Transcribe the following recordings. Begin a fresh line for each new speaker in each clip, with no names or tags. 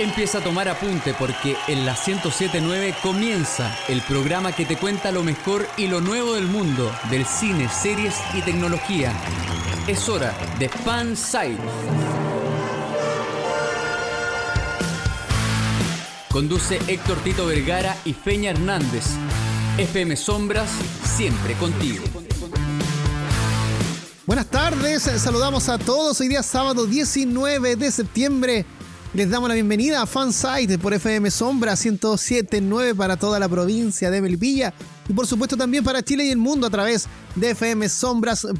Empieza a tomar apunte porque en la 1079 comienza el programa que te cuenta lo mejor y lo nuevo del mundo del cine, series y tecnología. Es hora de Fan Site. Conduce Héctor Tito Vergara y Feña Hernández. FM Sombras, siempre contigo.
Buenas tardes, saludamos a todos. Hoy día sábado 19 de septiembre. Les damos la bienvenida a Fansite por FM Sombra 1079 para toda la provincia de Melipilla y por supuesto también para Chile y el mundo a través de fmsombras.cl.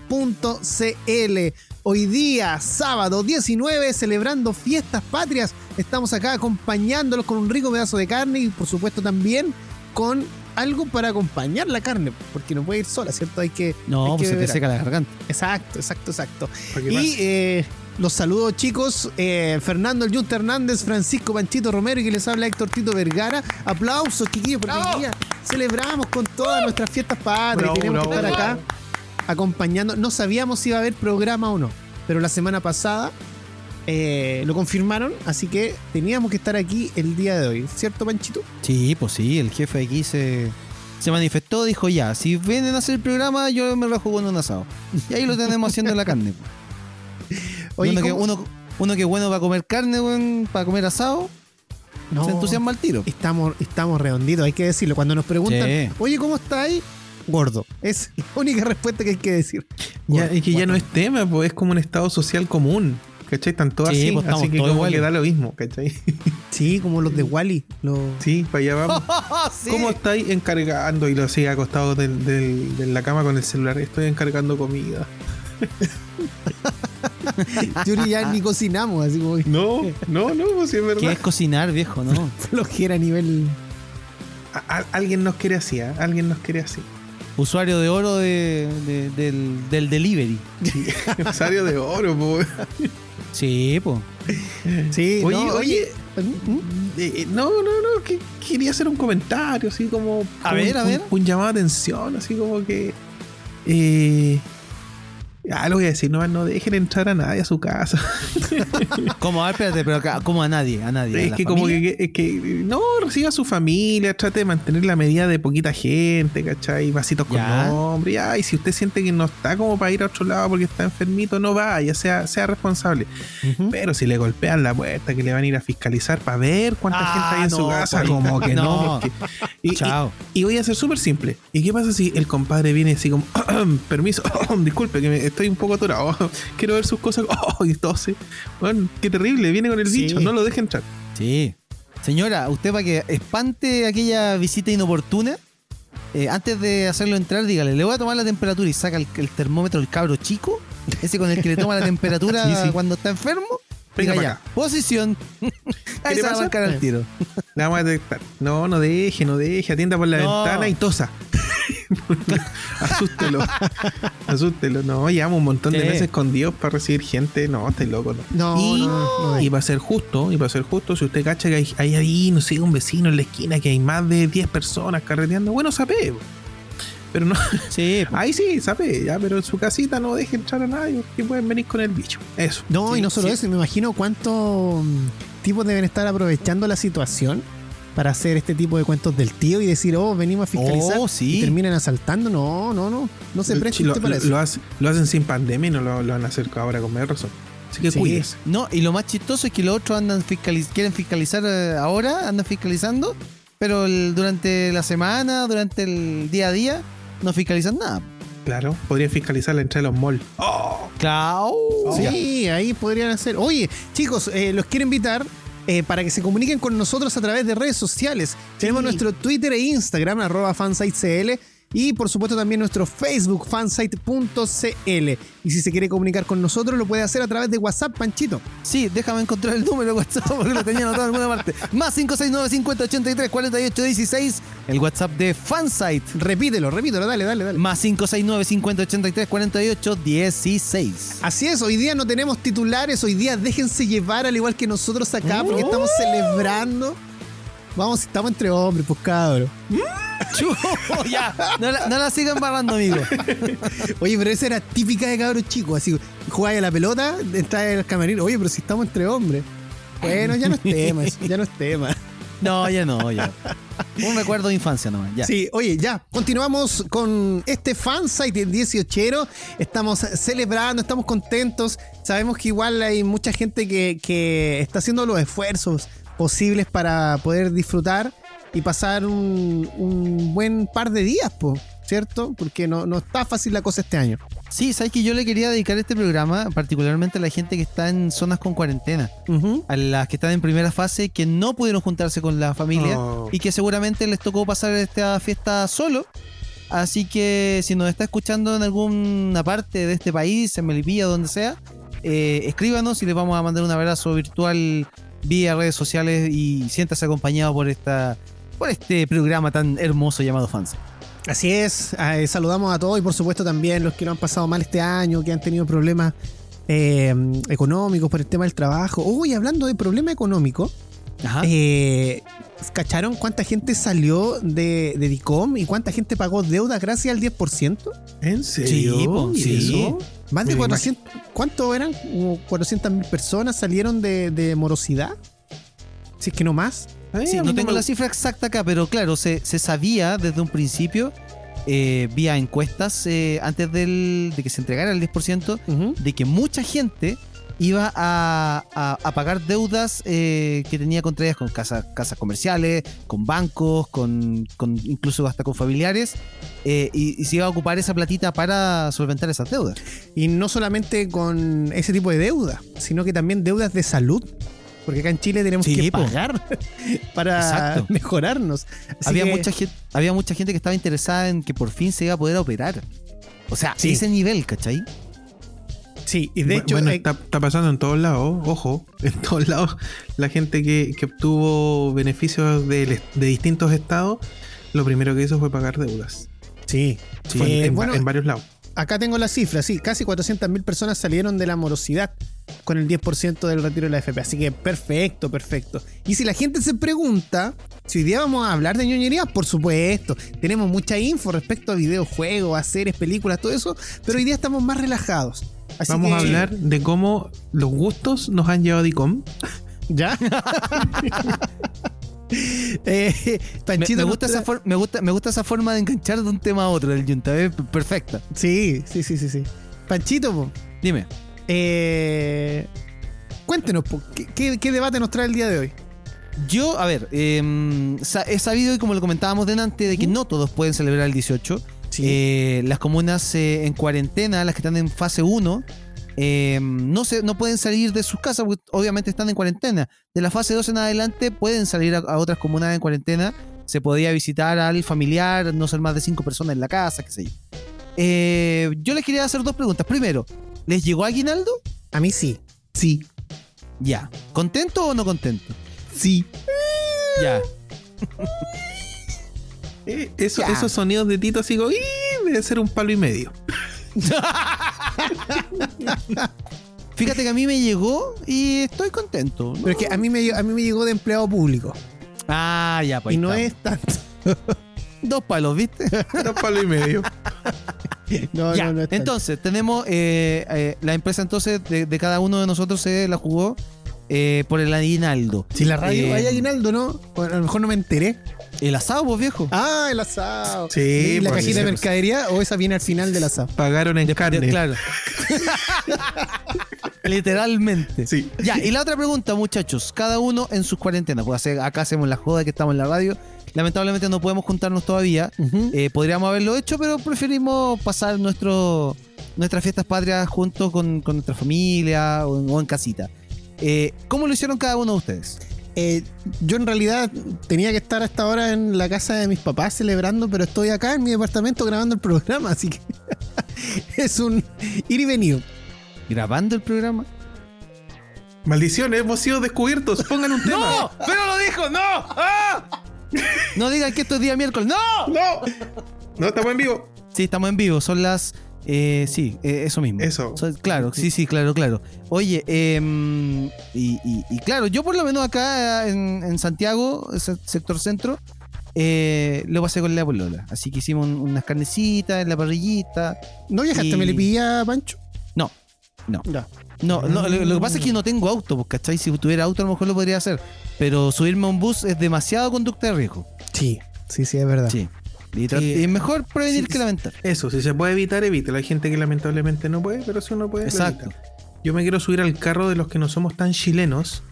Hoy día, sábado 19, celebrando fiestas patrias, estamos acá acompañándolos con un rico pedazo de carne y por supuesto también con algo para acompañar la carne, porque no puede ir sola, ¿cierto? Hay que.
No, pues se te seca la garganta.
Exacto, exacto, exacto. Y eh, los saludo, chicos. Eh, Fernando El Junta Hernández, Francisco Panchito Romero y que les habla Héctor Tito Vergara. Aplausos, chiquillos, porque hoy día celebramos con todas nuestras fiestas patrias. Tenemos que estar acá acompañando. No sabíamos si iba a haber programa o no, pero la semana pasada eh, lo confirmaron, así que teníamos que estar aquí el día de hoy, ¿cierto, Panchito?
Sí, pues sí, el jefe aquí se, se manifestó, dijo ya, si vienen a hacer el programa, yo me lo juego en un asado. Y ahí lo tenemos haciendo la carne. Oye, uno, que, uno, que bueno para comer carne, para comer asado, no, se entusiasma al tiro.
Estamos, estamos redonditos, hay que decirlo. Cuando nos preguntan, oye, ¿cómo estáis? Gordo. Es la única respuesta que hay que decir.
ya, es que ya no es tema, pues es como un estado social común. ¿cachai? Tanto así, pues, así que como que da lo mismo, ¿cachai?
Sí, como los de Wally.
Sí, para allá vamos. ¿Cómo estáis encargando? Y lo sigue acostado de la cama con el celular. Estoy encargando comida.
Yuri ya ni cocinamos, así como.
No, no, no, pues es verdad.
¿Qué es cocinar, viejo? No.
Flojera a nivel.
alguien nos quiere así, ¿eh? Alguien nos quiere así.
Usuario de oro de, del, del, delivery.
Usuario de oro, pues.
Sí, pues.
Sí,
oye, oye. ¿Mm? Eh, eh, no, no, no, que quería hacer un comentario, así como.
A ver, a ver.
Un, llamado de atención, así como que. Eh, Ah, lo voy a decir, no, no dejen entrar a nadie a su casa.
¿Cómo? A ver, espérate, pero ¿cómo a nadie? A nadie.
Es que como que, es que, no, reciba a su familia, trate de mantener la medida de poquita gente, ¿cachai? Vasitos con nombre. Ya, y si usted siente que no está como para ir a otro lado porque está enfermito, no vaya, sea, sea responsable. Pero si le golpean la puerta, que le van a ir a fiscalizar para ver cuánta gente hay en su ah, casa, pues, como que no. y, Chao. Y, voy a ser súper simple. ¿Y qué pasa si el compadre viene así como, permiso, disculpe, que me estoy un poco atorado. Quiero ver sus cosas. Oh, y tose. Bueno, qué terrible. Viene con el bicho. No lo deje entrar.
Sí. Señora, usted para que espante aquella visita inoportuna, eh, antes de hacerlo entrar, dígale, le voy a tomar la temperatura y saca el, termómetro del cabro chico, ese con el que le toma la temperatura cuando está enfermo. Venga ya, posición. Ahí se va a marcar al tiro.
Le vamos a detectar. No, no deje, no deje. Atienda por la ventana y tosa. Asústelo. asústelo. No, llevamos un montón de meses escondidos para recibir gente. No, está loco.
No,
y,
no,
y para ser justo, y para ser justo, si usted cacha que hay, hay ahí, no sé, un vecino en la esquina que hay más de 10 personas carreteando, bueno, sabe. Pero no.
Sí.
Ahí sí, sabe, ya, pero en su casita no deje entrar a nadie que pueden venir con el bicho. Eso.
No, y no solo eso, me imagino cuántos mm, tipos deben estar aprovechando la situación para hacer este tipo de cuentos del tío y decir, oh, venimos a fiscalizar oh, y terminan asaltando. No, no, no. No se preste
lo, para lo, lo, hacen sin pandemia y no lo, van a hacer ahora con más razón. Así que sí.
No, y lo más chistoso es que los otros andan fiscaliz quieren fiscalizar eh, ahora, andan fiscalizando, pero durante la semana, durante el día a día, no fiscalizan nada.
Claro, podrían fiscalizar la entrada de los malls.
¡Oh! ¡Claro!
sí, ahí podrían hacer. Oye, chicos, eh, los quiero invitar eh, para que se comuniquen con nosotros a través de redes sociales. Tenemos nuestro Twitter e Instagram, arroba fansitecl. Y por supuesto también nuestro Facebook, fansite.cl. Y si se quiere comunicar con nosotros, lo puede hacer a través de WhatsApp, Panchito.
Sí, déjame encontrar el número de WhatsApp porque lo tenía anotado en alguna parte. Más 569 50 83 48 16. El WhatsApp de Fansite.
Repítelo, repítelo, dale, dale, dale.
Más 569 50 83 48 16.
Así es, hoy día no tenemos titulares. Hoy día déjense llevar al igual que nosotros acá porque estamos celebrando. Vamos, estamos entre hombres, pues cabros.
ya, no la, no la sigan barrando, amigo.
Oye, pero esa era típica de cabros chicos. Así, jugáis a la pelota, entráis al camerino. Oye, pero si estamos entre hombres. Bueno, ya no es tema, eso, ya no es tema.
No, ya no, ya. Un recuerdo de infancia nomás, ya.
Sí, oye, ya, continuamos con este fansite del 18. Estamos celebrando, estamos contentos. Sabemos que igual hay mucha gente que, que está haciendo los esfuerzos posibles para poder disfrutar y pasar un, un buen par de días, po, ¿cierto? Porque no, no está fácil la cosa este año.
Sí, sabes que yo le quería dedicar este programa particularmente a la gente que está en zonas con cuarentena, a las que están en primera fase, que no pudieron juntarse con la familia
Oh.
y que seguramente les tocó pasar esta fiesta solo. Así que si nos está escuchando en alguna parte de este país, en Melipilla, donde sea, eh, escríbanos y les vamos a mandar un abrazo virtual vía redes sociales y siéntase acompañado por esta por este programa tan hermoso llamado Fans.
Así es, eh, saludamos a todos y por supuesto también los que lo han pasado mal este año, que han tenido problemas eh, económicos por el tema del trabajo. Uy, hablando de problema económico,
Ajá.
eh, ¿cacharon cuánta gente salió de, de DICOM y cuánta gente pagó deuda gracias al 10%?
¿En serio?
Sí, po,
¿Y
sí.
eso?
Más de
Me
400, ¿cuánto eran? Como 400 mil personas salieron de, de morosidad. Si es que no más.
Ay,
Sí,
a mí
no tengo la cifra exacta acá, pero claro, se, se sabía desde un principio, eh, vía encuestas, eh, antes del- de que se entregara el 10%,
Ujú.
de que mucha gente iba a, a- a pagar deudas eh, que tenía contraídas con casas, casas comerciales, con bancos, con, con incluso hasta con familiares, eh, y, y se iba a ocupar esa platita para solventar esas deudas.
Y no solamente con ese tipo de deuda, sino que también deudas de salud. Porque acá en Chile tenemos
Sí,
que
po.
pagar para
Exacto.
mejorarnos. Así
Había
que-
mucha, gente, había mucha gente que estaba interesada en que por fin se iba a poder operar. O sea,
Sí.
ese nivel, ¿cachai?
Sí, y de hecho,
bueno,
eh,
está, está pasando en todos lados, ojo, en todos lados, la gente que, que obtuvo beneficios de, distintos estados, lo primero que hizo fue pagar deudas.
sí.
Fue
Eh,
en, en-
bueno,
en varios lados.
acá tengo la cifra, sí, casi 400.000 personas salieron de la morosidad con el 10% del retiro de la FP. Así que perfecto, perfecto. Y si la gente se pregunta si hoy día vamos a hablar de ñoñerías, por supuesto. Tenemos mucha info respecto a videojuegos, a series, películas, todo eso, pero hoy día estamos más relajados. Así
Vamos
que-
a hablar de cómo los gustos nos han llevado a DICOM.
¿Ya? eh,
Me,
Panchito
me gusta esa for- me, gusta, me gusta esa forma de enganchar de un tema a otro del Junta. Es perfecta.
Sí, sí, sí, sí, sí. Panchito, po,
Dime.
eh, cuéntenos, po, ¿qué, qué, qué debate nos trae el día de hoy?
Yo, a ver, eh, sa- he sabido, y como lo comentábamos delante, de que no todos pueden celebrar el 18.
Sí.
Eh, las comunas eh, en cuarentena, las que están en fase 1, eh, no, se, no pueden salir de sus casas, porque obviamente están en cuarentena. De la fase 2 en adelante pueden salir a, a otras comunas en cuarentena. Se podía visitar al familiar, no ser más de 5 personas en la casa, qué sé yo. Yo les quería hacer dos preguntas. Primero, ¿les llegó aguinaldo?
A mí sí. Sí.
Ya. ¿Contento o no contento?
Sí.
Ya.
Eh, eso-. Esos sonidos de Tito así como, debe ser un palo y medio.
Fíjate que a mí me llegó y estoy contento.
Pero es que a mí me, a mí me llegó de empleado público.
Ah, ya, pues.
y no es tanto.
Dos palos, ¿viste?
Un palo y medio.
No,
ya.
no, no es tanto.
entonces, tenemos eh, eh, la empresa entonces de, de cada uno de nosotros se la jugó eh, por el aguinaldo.
Si la radio hay aguinaldo, ¿no? A lo mejor no me enteré.
El asado, pues viejo.
Ah, el asado.
Sí,
¿Y la
pues,
cajita de
pues.
mercadería o esa viene al final del asado?
Pagaron en carne.
De- claro. Literalmente.
Sí.
Ya, y la otra pregunta, muchachos. Cada uno en sus cuarentenas. Pues acá hacemos la joda que estamos en la radio. Lamentablemente no podemos juntarnos todavía. Eh, podríamos haberlo hecho, pero preferimos pasar nuestro, nuestras fiestas patrias juntos con, con nuestra familia o en, o en casita. Eh, ¿Cómo lo hicieron cada uno de ustedes?
Eh, yo en realidad tenía que estar hasta ahora en la casa de mis papás celebrando, pero estoy acá en mi departamento grabando el programa, así que es un ir y venir.
¿Grabando el programa?
Maldición, hemos sido descubiertos. Pongan un tema.
¡Pero lo dijo! ¡No! ¡Ah! No digan que esto es día miércoles. ¡No!
¡No! No, estamos en vivo.
Sí, estamos en vivo. Son las. Eh, sí, eh, eso mismo.
Eso.
Claro, sí, sí, claro, claro. Oye, em, y, y- y claro, yo por lo menos acá en, en Santiago, sector centro, eh, lo pasé con la polola. Así que hicimos un- unas carnecitas en la parrillita.
¿No viajaste
Y-
a Melipilla, Pancho?
No, No.
Ya.
No, no lo, lo que pasa es que no tengo auto, pues, ¿cachai? Si tuviera auto a lo mejor lo podría hacer. Pero subirme a un bus es demasiado conducta de riesgo.
Sí, sí, sí, es verdad.
Sí. Y, mejor prevenir
Sí,
que lamentar.
Eso, si se puede evitar, evítelo. Hay gente que lamentablemente no puede, pero si uno puede,
Exacto.
Yo me quiero subir al carro de los que no somos tan chilenos.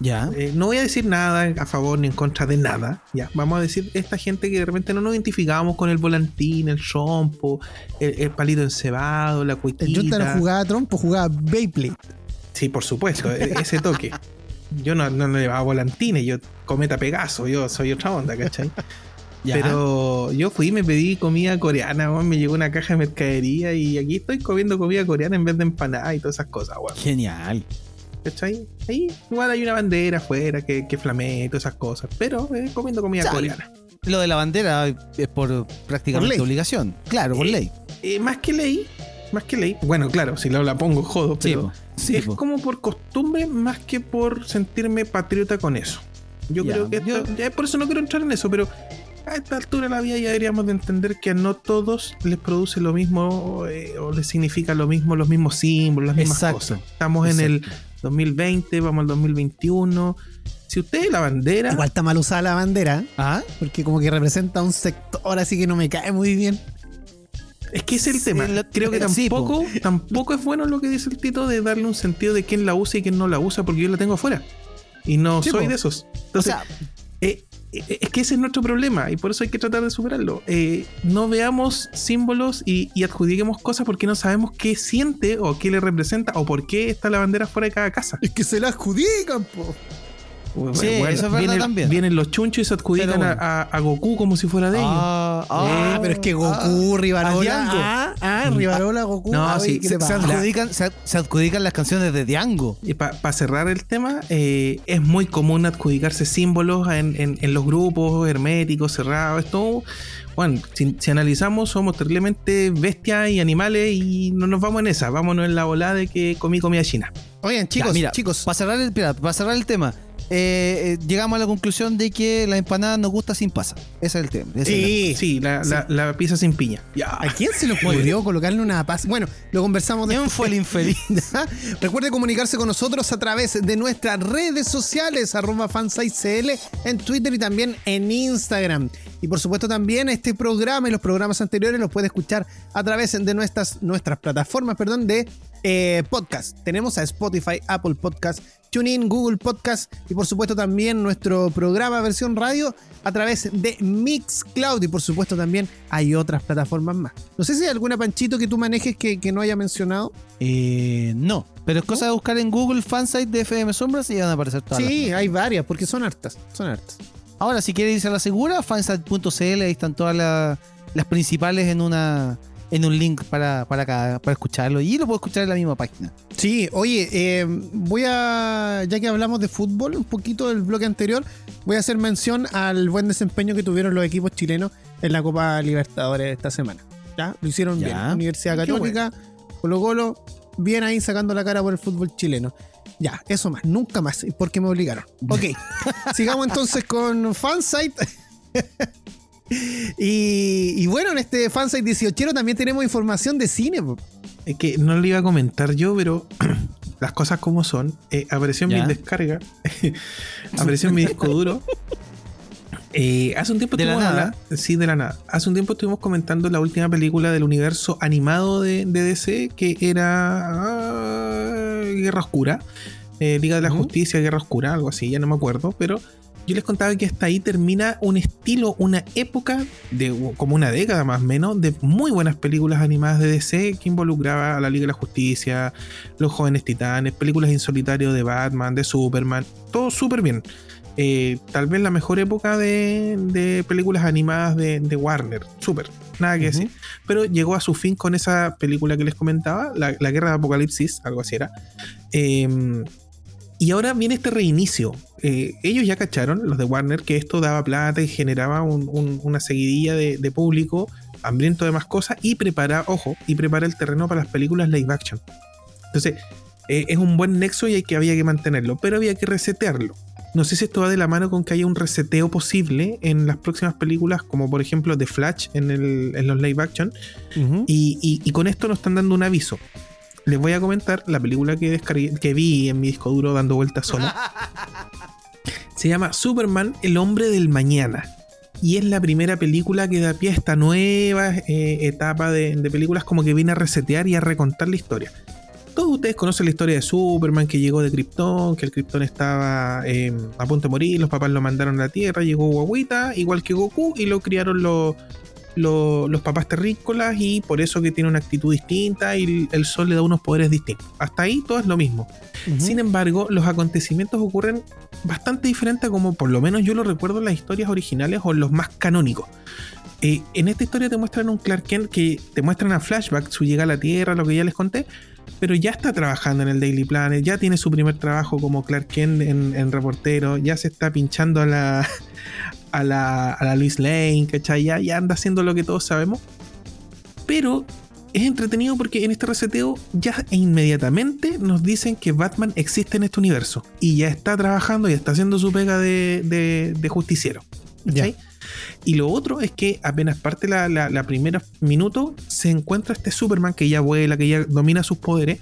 Ya.
Eh, no voy a decir nada a favor ni en contra de nada. Ya, vamos a decir esta gente que de repente no nos identificábamos con el volantín, el rompo, el, el palito encebado, la
El Junta no jugaba trompo, jugaba Beyblade.
Sí, por supuesto, e- ese toque. Yo no, no, no llevaba volantines, yo cometa Pegaso, yo soy otra onda, ¿cachai?
Ya.
Pero yo fui y me pedí comida coreana, weón, me llegó una caja de mercadería y aquí estoy comiendo comida coreana en vez de empanada y todas esas cosas, weón.
Genial.
¿Cachai? Ahí igual hay una bandera afuera que, que flamea y todas esas cosas, pero eh, comiendo comida
Chale.
coreana.
Lo de la bandera es por prácticamente
Por
obligación. Claro, por
Eh,
ley.
Eh, más que ley, más que ley, bueno, claro, si no la pongo jodo, pero.
Sí,
es
po.
como por costumbre más que por sentirme patriota con eso. Yo creo que esto-
yo-
ya por eso no quiero entrar en eso, pero a esta altura de la vida ya deberíamos de entender que a no todos les produce lo mismo eh, o les significa lo mismo, los mismos símbolos, las mismas
Exacto.
cosas. Estamos en el 2020, vamos al 2021. Si usted la bandera,
Igual está mal usada la bandera,
Ah,
porque como que representa un sector así que no me cae muy bien.
es que ese es el
Sí,
tema.
lo-
Creo que
sí,
tampoco, tampoco es bueno lo que dice el Tito de darle un sentido de quién la usa y quién no la usa, porque yo la tengo afuera. Y no
Sí,
soy
po.
de esos.
o
Entonces,
sea,
Eh, eh, es que ese es nuestro problema y por eso hay que tratar de superarlo. Eh, no veamos símbolos y, y adjudiquemos cosas porque no sabemos qué siente o qué le representa o por qué está la bandera fuera de cada casa.
Es que se la adjudican, po.
Sí, eso es verdad
vienen,
también.
Vienen los chunchos y se adjudican
bueno.
a, a- a Goku como si fuera de ellos.
ah,
Ah,
ah,
pero es que Goku,
ah, a
Rivarola. Ah, ah, Rivarola, Goku.
No,
ah,
sí,
¿qué
se, se adjudican, se, se adjudican las canciones de Diango.
Y para cerrar el tema, eh, es muy común adjudicarse símbolos en, en- en los grupos herméticos, cerrados. Esto, bueno, si, si analizamos, somos terriblemente bestias y animales y no nos vamos en esa. Vámonos en la volada de que comí comida china.
Oigan,
Ya,
chicos,
mira,
chicos.
Para cerrar, el, para cerrar el tema, eh, eh, llegamos a la conclusión de que la empanada nos gusta sin pasa. Ese es el tema. ese es el-
Sí.
Sí, la, la- la pizza sin piña. Ya.
¿A quién se le ocurrió colocarle una paz? Bueno, lo conversamos
¿Quién
después.
fue el infeliz?
Recuerde comunicarse con nosotros a través de nuestras redes sociales, arroba fansitecl, en Twitter y también en Instagram. Y por supuesto también este programa y los programas anteriores los puede escuchar a través de nuestras, nuestras plataformas perdón, de eh, podcast. Tenemos a Spotify, Apple Podcast, TuneIn, Google Podcast y por supuesto también nuestro programa versión radio a través de Mixcloud y por supuesto también hay otras plataformas más. No sé si hay alguna panchito que tú manejes que, que no haya mencionado.
Eh, no, pero es cosa de buscar en Google fansite de FM Sombras y van a aparecer todas. las-
Sí, hay varias, porque son hartas. Son hartas.
Ahora, si quiere irse a la segura, fansite.cl, ahí están todas la- las principales en una en un link para, para, cada- para escucharlo y lo puedo escuchar en la misma página.
Sí, oye, eh, voy a, ya que hablamos de fútbol, un poquito del bloque anterior, voy a hacer mención al buen desempeño que tuvieron los equipos chilenos en la Copa Libertadores esta semana. ¿Ya? Lo hicieron
Ya.
bien. Universidad Católica, Colo Colo, bien ahí sacando la cara por el fútbol chileno. Ya, eso más, nunca más, porque me obligaron. Ok, sigamos entonces con Fansite. y, y bueno, en este Fansite 18 también tenemos información de cine.
Es que no lo iba a comentar yo, pero las cosas como son. Eh, apareció en
Ya.
mi descarga. apareció en mi disco duro. Eh, hace un tiempo
De la
estuvimos
nada.
Sí, de la nada. Hace un tiempo estuvimos comentando la última película del universo animado de, de DC, que era ah, Guerra Oscura. Eh, Liga de la. Justicia, Guerra Oscura, algo así, ya no me acuerdo, pero yo les contaba que hasta ahí termina un estilo, una época, de como una década más o menos, de muy buenas películas animadas de DC que involucraba a la Liga de la Justicia, Los Jóvenes Titanes, películas en solitario de Batman, de Superman, todo súper bien. Eh, tal vez la mejor época de, de películas animadas de, de Warner, súper, nada que decir. Pero llegó a su fin con esa película que les comentaba, La, la Guerra de Apocalipsis, algo así era. Eh, y ahora viene este reinicio. Eh, ellos ya cacharon, los de Warner, que esto daba plata y generaba un- un- una seguidilla de, de público hambriento de más cosas y prepara, ojo, y prepara el terreno para las películas live action. Entonces, eh, es un buen nexo y hay que, había que mantenerlo, pero había que resetearlo. No sé si esto va de la mano con que haya un reseteo posible en las próximas películas, como por ejemplo The Flash en, el- en los live action, y, y- y con esto nos están dando un aviso. Les voy a comentar la película que, descargué, que vi en mi disco duro dando vueltas sola. Se llama Superman, el hombre del mañana. Y es la primera película que da pie a esta nueva eh, etapa de, de películas como que viene a resetear y a recontar la historia todos ustedes conocen la historia de Superman que llegó de Krypton, que el Krypton estaba em, a punto de morir, los papás lo mandaron a la Tierra, llegó Guaguita, igual que Goku, y lo criaron los, los, papás terrícolas y por eso que tiene una actitud distinta y el sol le da unos poderes distintos. Hasta ahí todo es lo mismo. Sin embargo, los acontecimientos ocurren bastante diferentes como por lo menos yo lo recuerdo en las historias originales o en los más canónicos. Eh, en esta historia te muestran un Clark Kent que te muestran a flashback su llegada a la Tierra, lo que ya les conté, pero ya está trabajando en el Daily Planet, ya tiene su primer trabajo como Clark Kent en, reportero, ya se está pinchando a la, a la, a la Luis Lane, ¿cachai? Ya, ya anda haciendo lo que todos sabemos. Pero es entretenido porque en este reseteo ya inmediatamente nos dicen que Batman existe en este universo y ya está trabajando y está haciendo su pega de, de, justiciero. ¿cachai? Y lo otro es que apenas parte la, la, primera minuto, se encuentra este Superman que ya vuela, que ya domina sus poderes,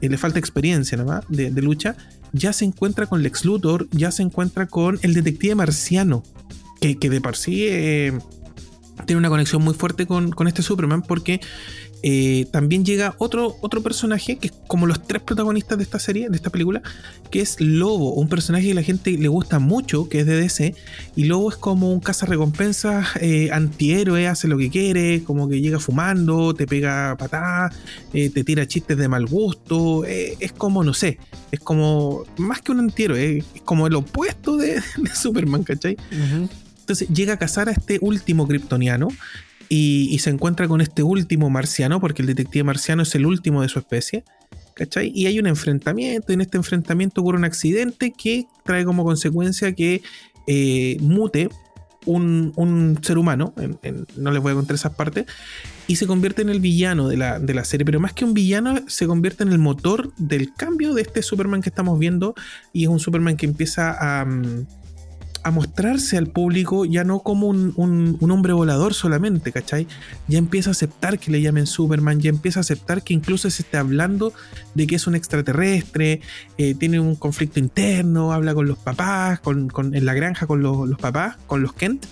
eh, le falta experiencia nada de, de, lucha, ya se encuentra con Lex Luthor, ya se encuentra con el detective marciano, que, de por sí eh, tiene una conexión muy fuerte con, con este Superman porque eh, también llega otro, otro personaje que es como los tres protagonistas de esta serie, de esta película, que es Lobo, un personaje que la gente le gusta mucho, que es de DC, y Lobo es como un cazarrecompensas eh, antihéroe, hace lo que quiere, como que llega fumando, te pega patadas, eh, te tira chistes de mal gusto, es como, no sé, es como más que un antihéroe, es como el opuesto de, Superman, ¿cachai? Entonces llega a cazar a este último kryptoniano y, se encuentra con este último marciano, porque el detective marciano es el último de su especie. ¿Cachai? Y hay un enfrentamiento, y en este enfrentamiento ocurre un accidente que trae como consecuencia que eh, mute un, ser humano, no les voy a contar esas partes, y se convierte en el villano de la, de la, serie, pero más que un villano, se convierte en el motor del cambio de este Superman que estamos viendo, y es un Superman que empieza a... Mm, a mostrarse al público ya no como un, hombre volador solamente, ¿cachai? Ya empieza a aceptar que le llamen Superman, ya empieza a aceptar que incluso se esté hablando de que es un extraterrestre, eh, tiene un conflicto interno, habla con los papás, con, en la granja con los, papás, con los Kent,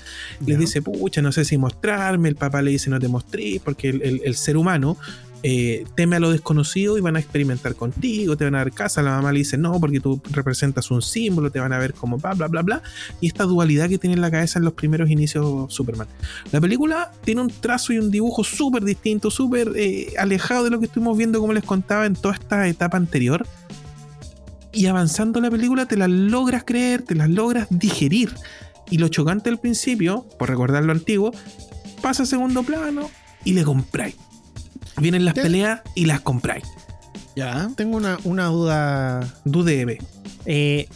les dice, pucha, no sé si mostrarme, el papá le dice, no te mostré, porque el, el ser humano eh, teme a lo desconocido y van a experimentar contigo, te van a dar casa, la mamá le dice no porque tú representas un símbolo, te van a ver como bla bla bla bla, y esta dualidad que tiene en la cabeza en los primeros inicios Superman. La película tiene un trazo y un dibujo súper distinto, súper eh, alejado de lo que estuvimos viendo como les contaba en toda esta etapa anterior. Y avanzando la película te la logras creer, te la logras digerir. Y lo chocante al principio, por recordar lo antiguo, pasa a segundo plano y le compráis Vienen las peleas y las compráis.
Ya. Tengo una, una duda.
Dudebe.
Eh,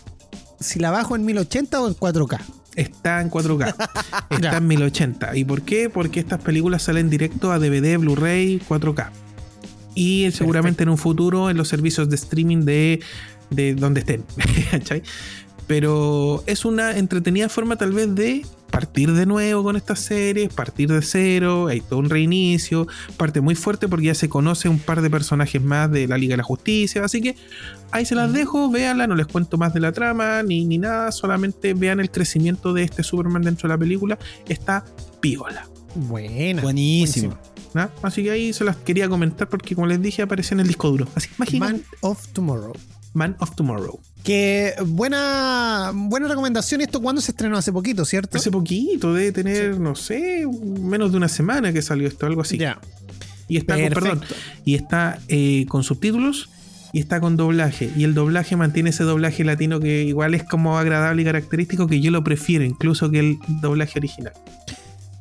si la bajo en 1080 o en 4K.
Está en 4K. Está en 1080. ¿Y por qué? Porque estas películas salen directo a DVD, Blu-ray, 4K. Y seguramente en un futuro en los servicios de streaming de, de donde estén. Pero es una entretenida forma tal vez de partir de nuevo con esta serie, partir de cero, hay todo un reinicio, parte muy fuerte porque ya se conoce un par de personajes más de la Liga de la Justicia, así que ahí se las dejo, véanla, no les cuento más de la trama ni, ni nada, solamente vean el crecimiento de este Superman dentro de la película, está piola.
Buena.
Buenísimo.
Así que ahí se las quería comentar porque como les dije aparece en el disco duro. Así,
Man of Tomorrow.
Man of Tomorrow.
Que buena, buena recomendación. ¿Esto cuándo se estrenó? Hace poquito, ¿cierto?
Hace poquito, debe tener, no sé, menos de una semana que salió esto, algo así.
Ya.
Y está con, perdón, y está eh, con subtítulos y está con doblaje. Y el doblaje mantiene ese doblaje latino que igual es como agradable y característico, que yo lo prefiero incluso que el doblaje original.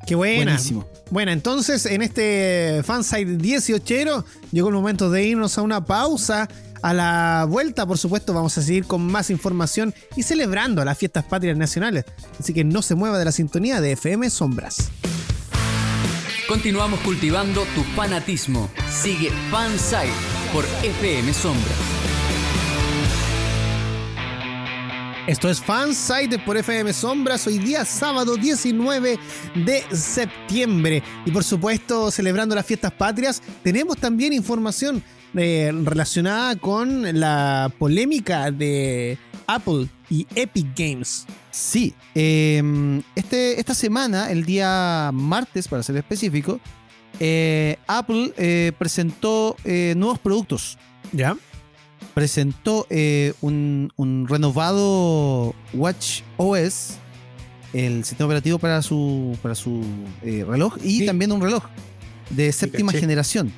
Qué buena. Buenísimo. Bueno, entonces en este fansite 18 llegó el momento de irnos a una pausa a la vuelta, por supuesto, vamos a seguir con más información y celebrando las fiestas patrias nacionales. Así que no se mueva de la sintonía de FM Sombras.
Continuamos cultivando tu fanatismo. Sigue Fansite por FM Sombras.
Esto es Fansite por FM Sombras, hoy día sábado 19 de septiembre. Y por supuesto, celebrando las fiestas patrias, tenemos también información eh, relacionada con la polémica de Apple y Epic Games.
Sí, em, este, esta semana, el día martes para ser específico, eh, Apple eh, presentó nuevos productos.
¿Ya?
Presentó un, un renovado Watch OS, el sistema operativo para su, para su eh, reloj, y
Sí.
también un reloj de séptima generación.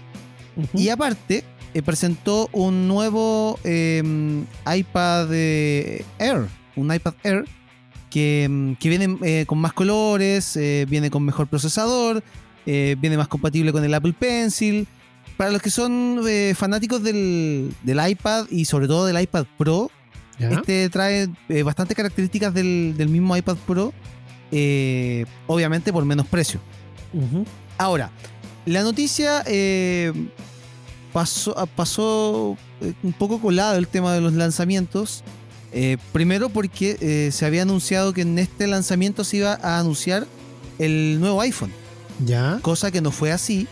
Y aparte, eh, presentó un nuevo em, iPad eh, Air, un iPad Air que, em, que viene eh, con más colores, viene con mejor procesador, viene más compatible con el Apple Pencil. Para los que son fanáticos del, del iPad y sobre todo del iPad Pro,
¿Ya?
este trae bastantes características del, del mismo iPad Pro, obviamente por menos precio. Ahora, la noticia eh, pasó, ah, pasó eh, un poco colado el tema de los lanzamientos. Eh, primero porque eh, se había anunciado que en este lanzamiento se iba a anunciar el nuevo iPhone,
¿Ya?
cosa que no fue así.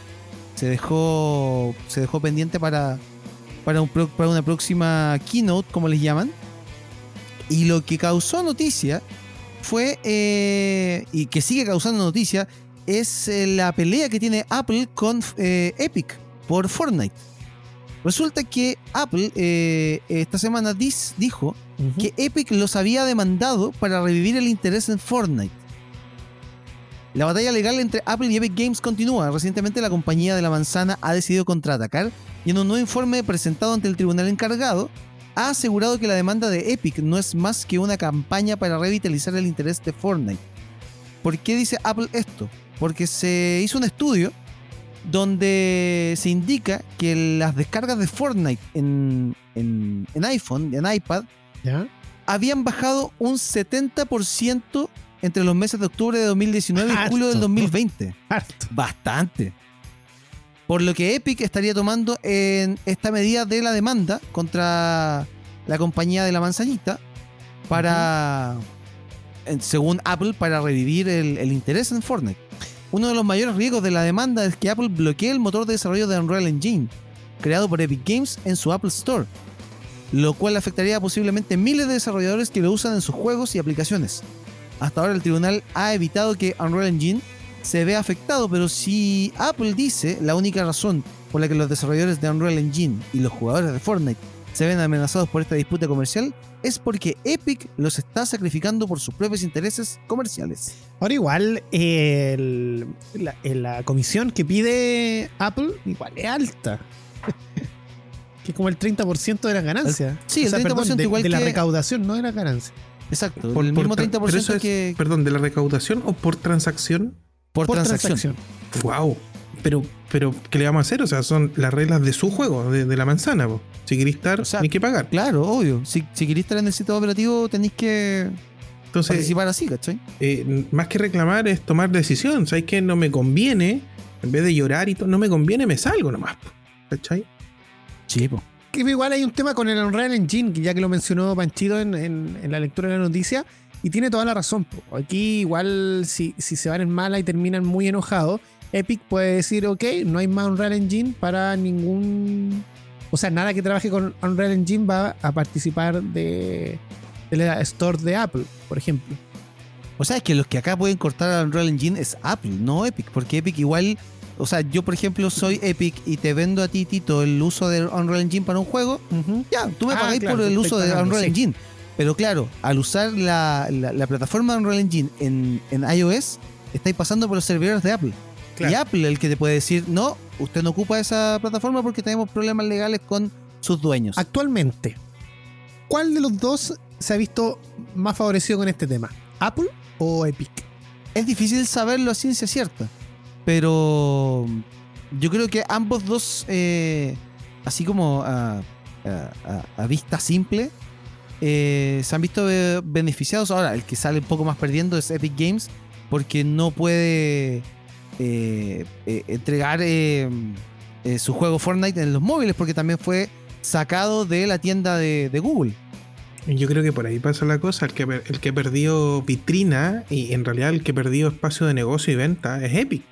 Se dejó, se dejó pendiente para, para, un para una próxima keynote, como les llaman. Y lo que causó noticia fue, eh, y que sigue causando noticia, es la pelea que tiene Apple con Epic por Fortnite. Resulta que Apple eh, esta semana dis- dijo que Epic los había demandado para revivir el interés en Fortnite. La batalla legal entre Apple y Epic Games continúa. Recientemente la compañía de la manzana ha decidido contraatacar y en un nuevo informe presentado ante el tribunal encargado ha asegurado que la demanda de Epic no es más que una campaña para revitalizar el interés de Fortnite. ¿Por qué dice Apple esto? Porque se hizo un estudio donde se indica que las descargas de Fortnite en, en- en iPhone, en iPad,
¿Ya?
habían bajado un 70% entre los meses de octubre de 2019 y julio del
Harto.
2020.
Harto.
Bastante. Por lo que Epic estaría tomando en esta medida de la demanda contra la compañía de la manzanita para, según Apple, para revivir el, el interés en Fortnite. Uno de los mayores riesgos de la demanda es que Apple bloquee el motor de desarrollo de Unreal Engine, creado por Epic Games en su Apple Store, lo cual afectaría a posiblemente miles de desarrolladores que lo usan en sus juegos y aplicaciones. Hasta ahora el tribunal ha evitado que Unreal Engine se vea afectado, pero si Apple dice la única razón por la que los desarrolladores de Unreal Engine y los jugadores de Fortnite se ven amenazados por esta disputa comercial es porque Epic los está sacrificando por sus propios intereses comerciales.
Ahora igual eh, el- la, eh, la comisión que pide Apple igual es alta. que es como el 30% de las ganancias.
Sí, el 30%
de,
igual
de la recaudación, no de la ganancia.
Exacto,
Por-
el mismo
tra-
30%
pero eso es-
que
Perdón, ¿de la recaudación o por transacción?
por,
Por
transacción.
transacción.
Wow. Pero, pero, ¿qué le vamos a hacer? O sea, son las reglas de su juego, de, de la manzana. po. Si queréis estar,
O sea,
que pagar.
Claro, obvio. Si, si queréis estar en el sistema operativo, tenéis que
Entonces,
participar así, ¿cachai?
eh, más que reclamar es tomar decisión. ¿Sabes que No me conviene, en vez de llorar y todo, no me conviene, me salgo nomás. po. ¿Cachai?
Sí, po.
Que igual hay un tema con el Unreal Engine, que ya que lo mencionó Panchito en, en- en la lectura de la noticia, y tiene toda la razón. po. Aquí igual si, si se van en mala y terminan muy enojados, Epic puede decir, ok, no hay más Unreal Engine para ningún... O sea, nada que trabaje con Unreal Engine va a participar de, de la Store de Apple, por ejemplo.
O sea, es que los que acá pueden cortar a Unreal Engine es Apple, no Epic, porque Epic igual, o sea, yo por ejemplo soy Epic y te vendo a ti, Tito, el uso de Unreal Engine para un juego, ya, tú me
Ah,
pagáis
claro,
por el uso de Unreal
sí.
Engine. Pero claro, al usar la, la- la plataforma de Unreal Engine en, en iOS, estáis pasando por los servidores de Apple.
Claro.
Y Apple el que te puede decir, no, usted no ocupa esa plataforma porque tenemos problemas legales con sus dueños.
Actualmente, ¿cuál de los dos se ha visto más favorecido con este tema? ¿Apple o Epic?
es difícil saberlo a ciencia cierta, pero yo creo que ambos dos, eh, así como a, a- a- a vista simple, eh, se han visto beneficiados. Ahora, el que sale un poco más perdiendo es Epic Games, porque no puede eh, eh, entregar eh, eh, su juego Fortnite en los móviles, porque también fue sacado de la tienda de, de Google.
Yo creo que por ahí pasa la cosa. El que, el que perdió vitrina y en realidad el que perdió espacio de negocio y venta es Epic.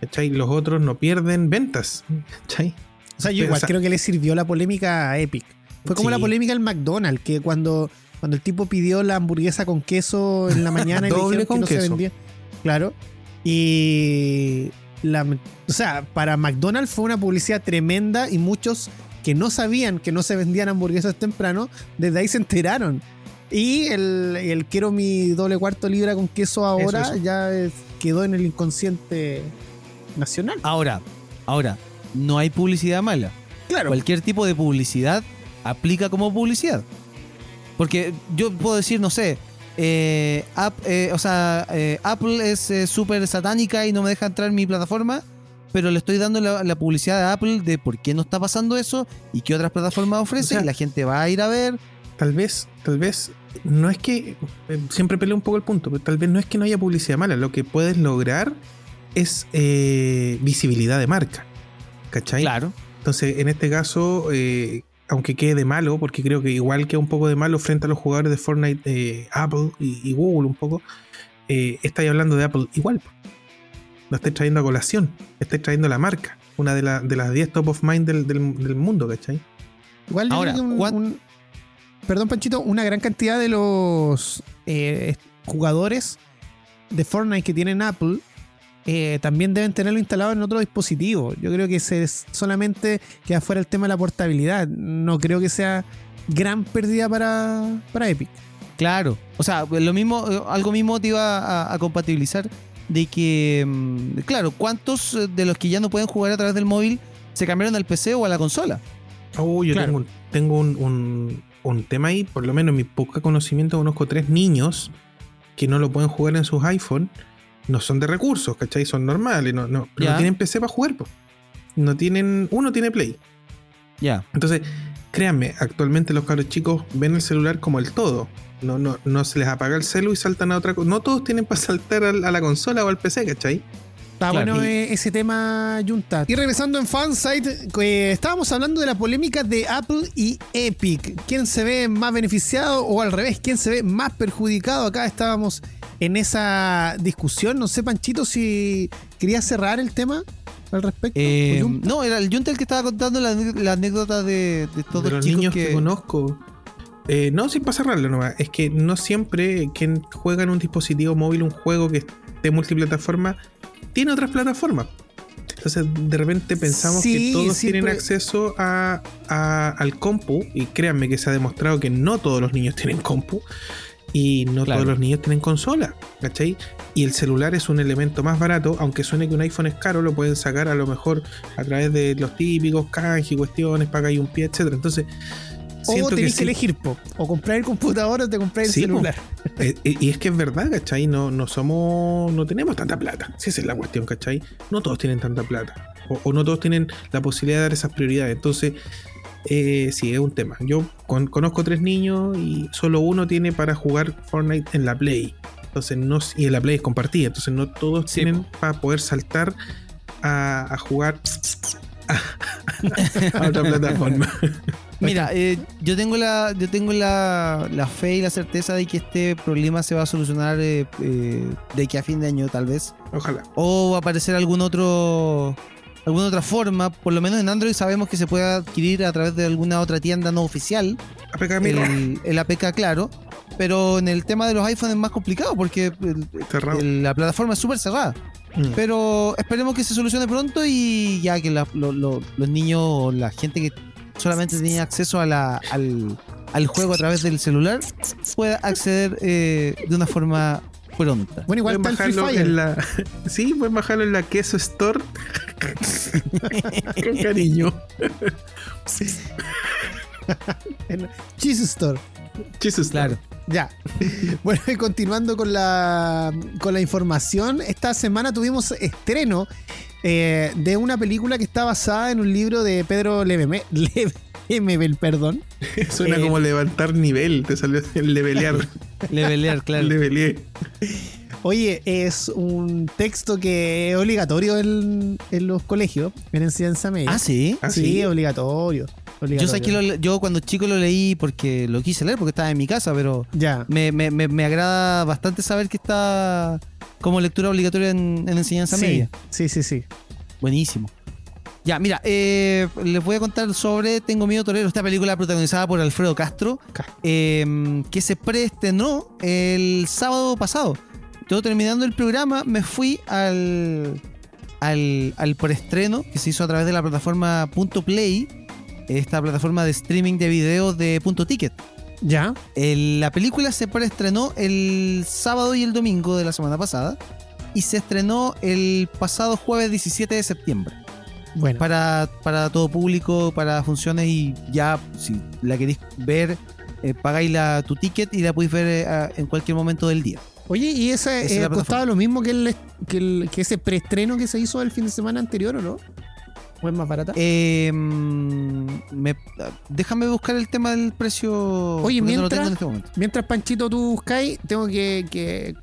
¿Cachai? Los otros no pierden ventas. ¿Cachai?
O sea, yo igual creo que le sirvió la polémica a Epic. Fue como la polémica al McDonald's, que cuando, cuando el tipo pidió la hamburguesa con queso en la mañana y le dijeron que no se vendía. Claro. Y la, o sea, para McDonald's fue una publicidad tremenda y muchos que no sabían que no se vendían hamburguesas temprano, desde ahí se enteraron. Y el, quiero mi doble cuarto libra con queso ahora ya quedó en el inconsciente nacional.
Ahora, ahora, no hay publicidad mala. Claro. Cualquier tipo de publicidad aplica como publicidad. Porque yo puedo decir, no sé, eh, eh, o sea, eh, Apple es súper satánica y no me deja entrar en mi plataforma, pero le estoy dando la, publicidad a Apple de por qué no está pasando eso y qué otras plataformas ofrece y la gente va a ir a ver.
Tal vez, tal vez no es que, siempre peleo un poco el punto, pero tal vez no es que no haya publicidad mala, lo que puedes lograr es visibilidad de marca. ¿Cachai?
Claro.
Entonces, en este caso, eh, aunque quede de malo, porque creo que igual queda un poco de malo frente a los jugadores de Fortnite, Apple y, Google un poco, estáis hablando de Apple igual. Lo estáis trayendo a colación, estáis trayendo la marca, una de, de las 10 top of mind del, mundo, ¿cachai?
Igual Ahora, un, perdón Panchito, una gran cantidad de los eh, jugadores de Fortnite que tienen Apple eh, también deben tenerlo instalado en otro dispositivo. Yo creo que se, solamente queda fuera el tema de la portabilidad. No creo que sea gran pérdida para, para Epic.
Claro, o sea, lo mismo, eh, algo mismo te iba a, compatibilizar de que, mm, claro, ¿cuántos de los que ya no pueden jugar a través del móvil se cambiaron al PC o a la consola?
Oh, yo tengo, un, un tema ahí, por lo menos en mi poco conocimiento conozco tres niños que no lo pueden jugar en sus iPhone. No son de recursos, ¿cachai? Son normales, no, no, pero no tienen PC para jugar. No tienen, uno tiene Play.
Ya.
Entonces, créanme, actualmente los cabros chicos ven el celular como el todo. No, no, no se les apaga el celu y saltan a otra cosa. No todos tienen para saltar a la consola o al PC, ¿cachai?
Está bueno eh, ese tema, Junta. Y regresando en Fansite, estábamos hablando de la polémica de Apple y Epic. ¿Quién se ve más beneficiado o al revés, quién se ve más perjudicado? Acá estábamos en esa discusión. No sé, Panchito, si quería cerrar el tema al respecto.
Eh, no, era el Junta el que estaba contando la, anécdota de, todos los,
niños que, conozco. Eh, no, sin para cerrarlo nomás. Es que no siempre quien juega en un dispositivo móvil un juego que esté multiplataforma tiene otras plataformas. Entonces, de repente pensamos que todos tienen acceso a, al compu, y créanme que se ha demostrado que no todos los niños tienen compu, y no todos los niños tienen consola, ¿cachai? Y el celular es un elemento más barato, aunque suene que un iPhone es caro, lo pueden sacar a lo mejor a través de los típicos canje, cuestiones, paga un pie, etcétera. Entonces,
o tenés que, elegir, o comprar el computador o te comprar el celular.
Eh, eh, y es que es verdad, ¿cachai? No, no somos, no tenemos tanta plata. Si esa es la cuestión, ¿cachai? No todos tienen tanta plata. O, no todos tienen la posibilidad de dar esas prioridades. Entonces, eh, sí, es un tema. Yo conozco tres niños y solo uno tiene para jugar Fortnite en la Play. Entonces, no, y en la Play es compartida. Entonces, no todos tienen para poder saltar a, jugar a otra plataforma.
Mira, eh, yo tengo la, yo tengo la, fe y la certeza de que este problema se va a solucionar eh, eh, de que a fin de año, tal vez.
Ojalá.
O va a aparecer algún otro, alguna otra forma. Por lo menos en Android sabemos que se puede adquirir a través de alguna otra tienda no oficial.
APK
el, el APK, claro. Pero en el tema de los iPhones es más complicado porque la plataforma es súper cerrada. Mm. Pero esperemos que se solucione pronto y ya que los niños o la gente que solamente tenía acceso a la, al, juego a través del celular, pueda acceder eh, de una forma pronta.
Bueno, igual bajarlo en la. Sí, pueden bajarlo en la Queso Store. Con cariño.
Cheese Store.
Cheese Store. Claro.
Ya. Bueno, y continuando con la, con la información, esta semana tuvimos estreno eh, de una película que está basada en un libro de Pedro Lemebel, perdón.
Suena como eh, levantar nivel, te salió el levelear.
levelear, claro.
Leveleé.
Oye, es un texto que es obligatorio en, los colegios, en enseñanza media.
Ah, sí.
¿Ah, sí, obligatorio.
Yo sé que yo cuando chico lo leí porque lo quise leer porque estaba en mi casa, pero
ya.
me, me, me, agrada bastante saber que está como lectura obligatoria en, enseñanza media.
Sí, sí, sí.
Buenísimo. Ya, mira, eh, les voy a contar sobre Tengo Miedo Torero, esta película protagonizada por Alfredo Castro, eh, que se preestrenó el sábado pasado. Yo terminando el programa me fui al, al, al preestreno que se hizo a través de la plataforma Punto Play, esta plataforma de streaming de videos de Punto Ticket.
Ya.
El- la película se preestrenó el sábado y el domingo de la semana pasada y se estrenó el pasado jueves 17 de septiembre
Bueno.
para, para todo público, para funciones y ya si la queréis ver, eh, pagáis la, tu ticket y la podéis ver eh, en cualquier momento del día.
Oye, ¿y esa
Esa es
eh, costaba lo mismo que, el, que, el- que ese preestreno que se hizo el fin de semana anterior o no? ¿O es más barata?
Eh, me- déjame buscar el tema del precio.
Oye,
porque no lo
mientras-
tengo en este momento.
Mientras Panchito tú buscáis, tengo que, que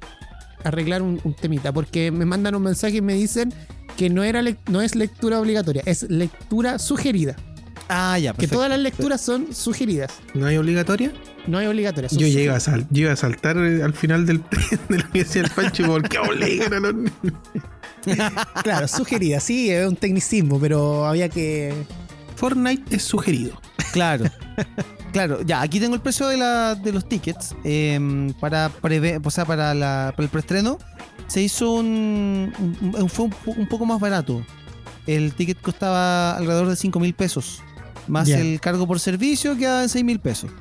arreglar un, un temita, porque me mandan un mensaje y me dicen que no, era no es lectura obligatoria, es lectura sugerida.
Ah, ya,
Que
perfecto.
todas las lecturas son sugeridas,
¿No hay obligatoria?
no es obligatoria.
Yo llegué a, sal- saltar eh, al final del, de la universidad del Pancho porque obligan a los niños.
Claro, sugerida, sí, es un tecnicismo, pero había que.
Fortnite es sugerido.
Claro. Claro, ya, aquí tengo el precio de, la, de los tickets. eh, para, preve- o sea, para, la, para el preestreno se hizo un, fue un, po- un poco más barato. El ticket costaba alrededor de 5 mil pesos, más el cargo por servicio queda en 6 mil pesos.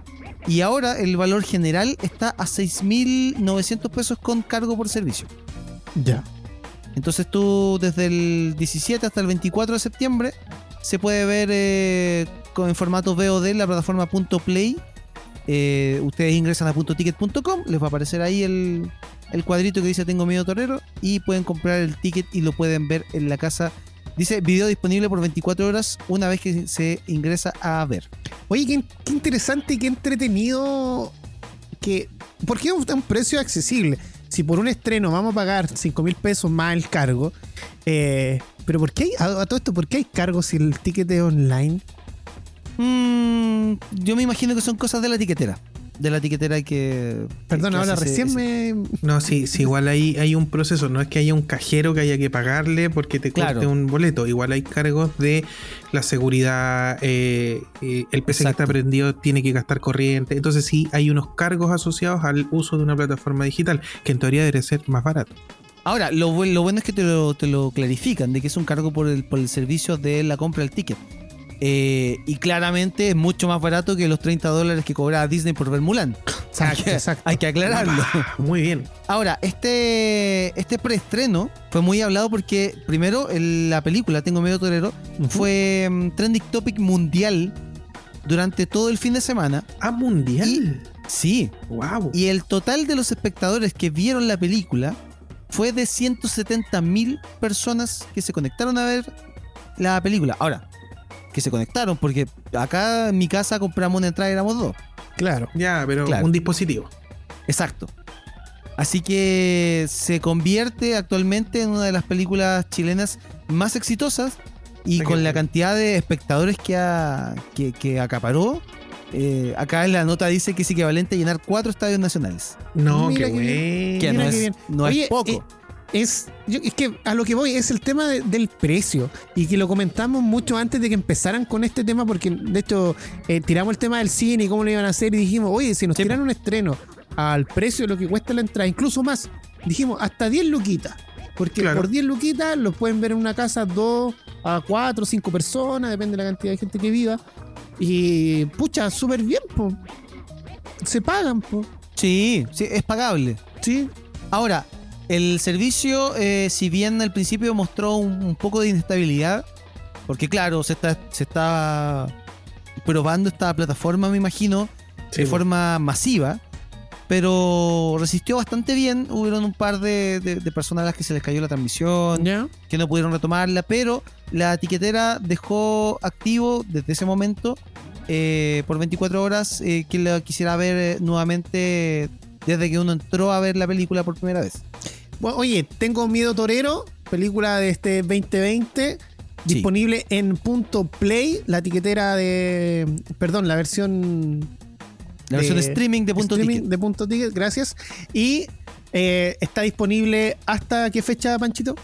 Y ahora el valor general está a 6.900 pesos con cargo por servicio.
Ya.
Entonces tú desde el 17 hasta el 24 de septiembre se puede ver eh, en formato VOD en la plataforma .play. Eh, ustedes ingresan a .ticket.com, les va a aparecer ahí el, cuadrito que dice Tengo miedo torero y pueden comprar el ticket y lo pueden ver en la casa. Dice video disponible por 24 horas una vez que se ingresa a ver.
Oye, qué, interesante y qué entretenido que... ¿Por qué un precio accesible? Si por un estreno vamos a pagar 5 mil pesos más el cargo, eh, pero ¿por qué hay, a, todo esto, ¿por qué hay cargos si el ticket es online?
Mm, yo me imagino que son cosas de la etiquetera. De la etiquetera que...
Perdón,
que
ahora recién me...
No, sí, sí, igual hay, hay un proceso. No es que haya un cajero que haya que pagarle porque te corte
Claro.
un boleto. Igual hay cargos de la seguridad. eh, eh, el PC que está prendido tiene que gastar corriente. Entonces, sí, hay unos cargos asociados al uso de una plataforma digital que en teoría debe ser más barato.
Ahora, lo, lo bueno es que te lo, te lo clarifican, de que es un cargo por el, por el servicio de la compra del ticket. Eh, y claramente es mucho más barato que los 30 dólares que cobraba Disney por ver Mulan. hay,
Exacto,
que,
exacto.
hay que aclararlo.
Ah, Muy bien.
Ahora, este, este preestreno fue muy hablado porque, primero, el- la película Tengo Medio Torero fue mm, trending topic mundial durante todo el fin de semana.
Ah, mundial.
Sí,
Wow.
y el total de los espectadores que vieron la película fue de 170 mil personas que se conectaron a ver la película. Ahora, que se conectaron, porque acá en mi casa compramos una entrada y éramos dos.
Claro.
Ya, pero
Claro.
un dispositivo.
Exacto. Así que se convierte actualmente en una de las películas chilenas más exitosas y
Aquí
con la cantidad de espectadores que, ha, que, que acaparó. eh, acá en la nota dice que es equivalente a llenar cuatro estadios nacionales.
No,
Mira
qué
qué bien.
bueno.
Que no, es, no
Oye,
es poco.
Es, yo- es que a lo que voy es el tema de- del precio y que lo comentamos mucho antes de que empezaran con este tema porque de hecho eh, tiramos el tema del cine y cómo lo iban a hacer y dijimos, oye, si nos
Sí,
tiran un estreno al precio de lo que cuesta la entrada, incluso más, dijimos hasta 10 luquitas. Porque
Claro.
por 10 luquitas los pueden ver en una casa 2 a 4 5 personas, depende de la cantidad de gente que viva. Y pucha, súper bien, po. Se pagan, po.
Sí, sí, es pagable.
Sí.
Ahora, el servicio, eh, si bien al principio mostró un, un poco de inestabilidad, porque claro, se está, se está probando esta plataforma, me imagino,
Sí,
de forma masiva, pero resistió bastante bien. Hubieron un par de, de- de personas a las que se les cayó la transmisión, que no pudieron retomarla, pero la etiquetera dejó activo desde ese momento eh, por 24 horas eh, quien la quisiera ver eh, nuevamente desde que uno entró a ver la película por primera vez.
Bueno, oye, Tengo Miedo Torero, película de este 2020,
Sí.
disponible en punto play, la etiquetera de. Perdón, la versión.
La versión
de
streaming de punto
streaming
ticket.
de punto ticket, gracias. Y eh, está disponible hasta qué fecha, Panchito?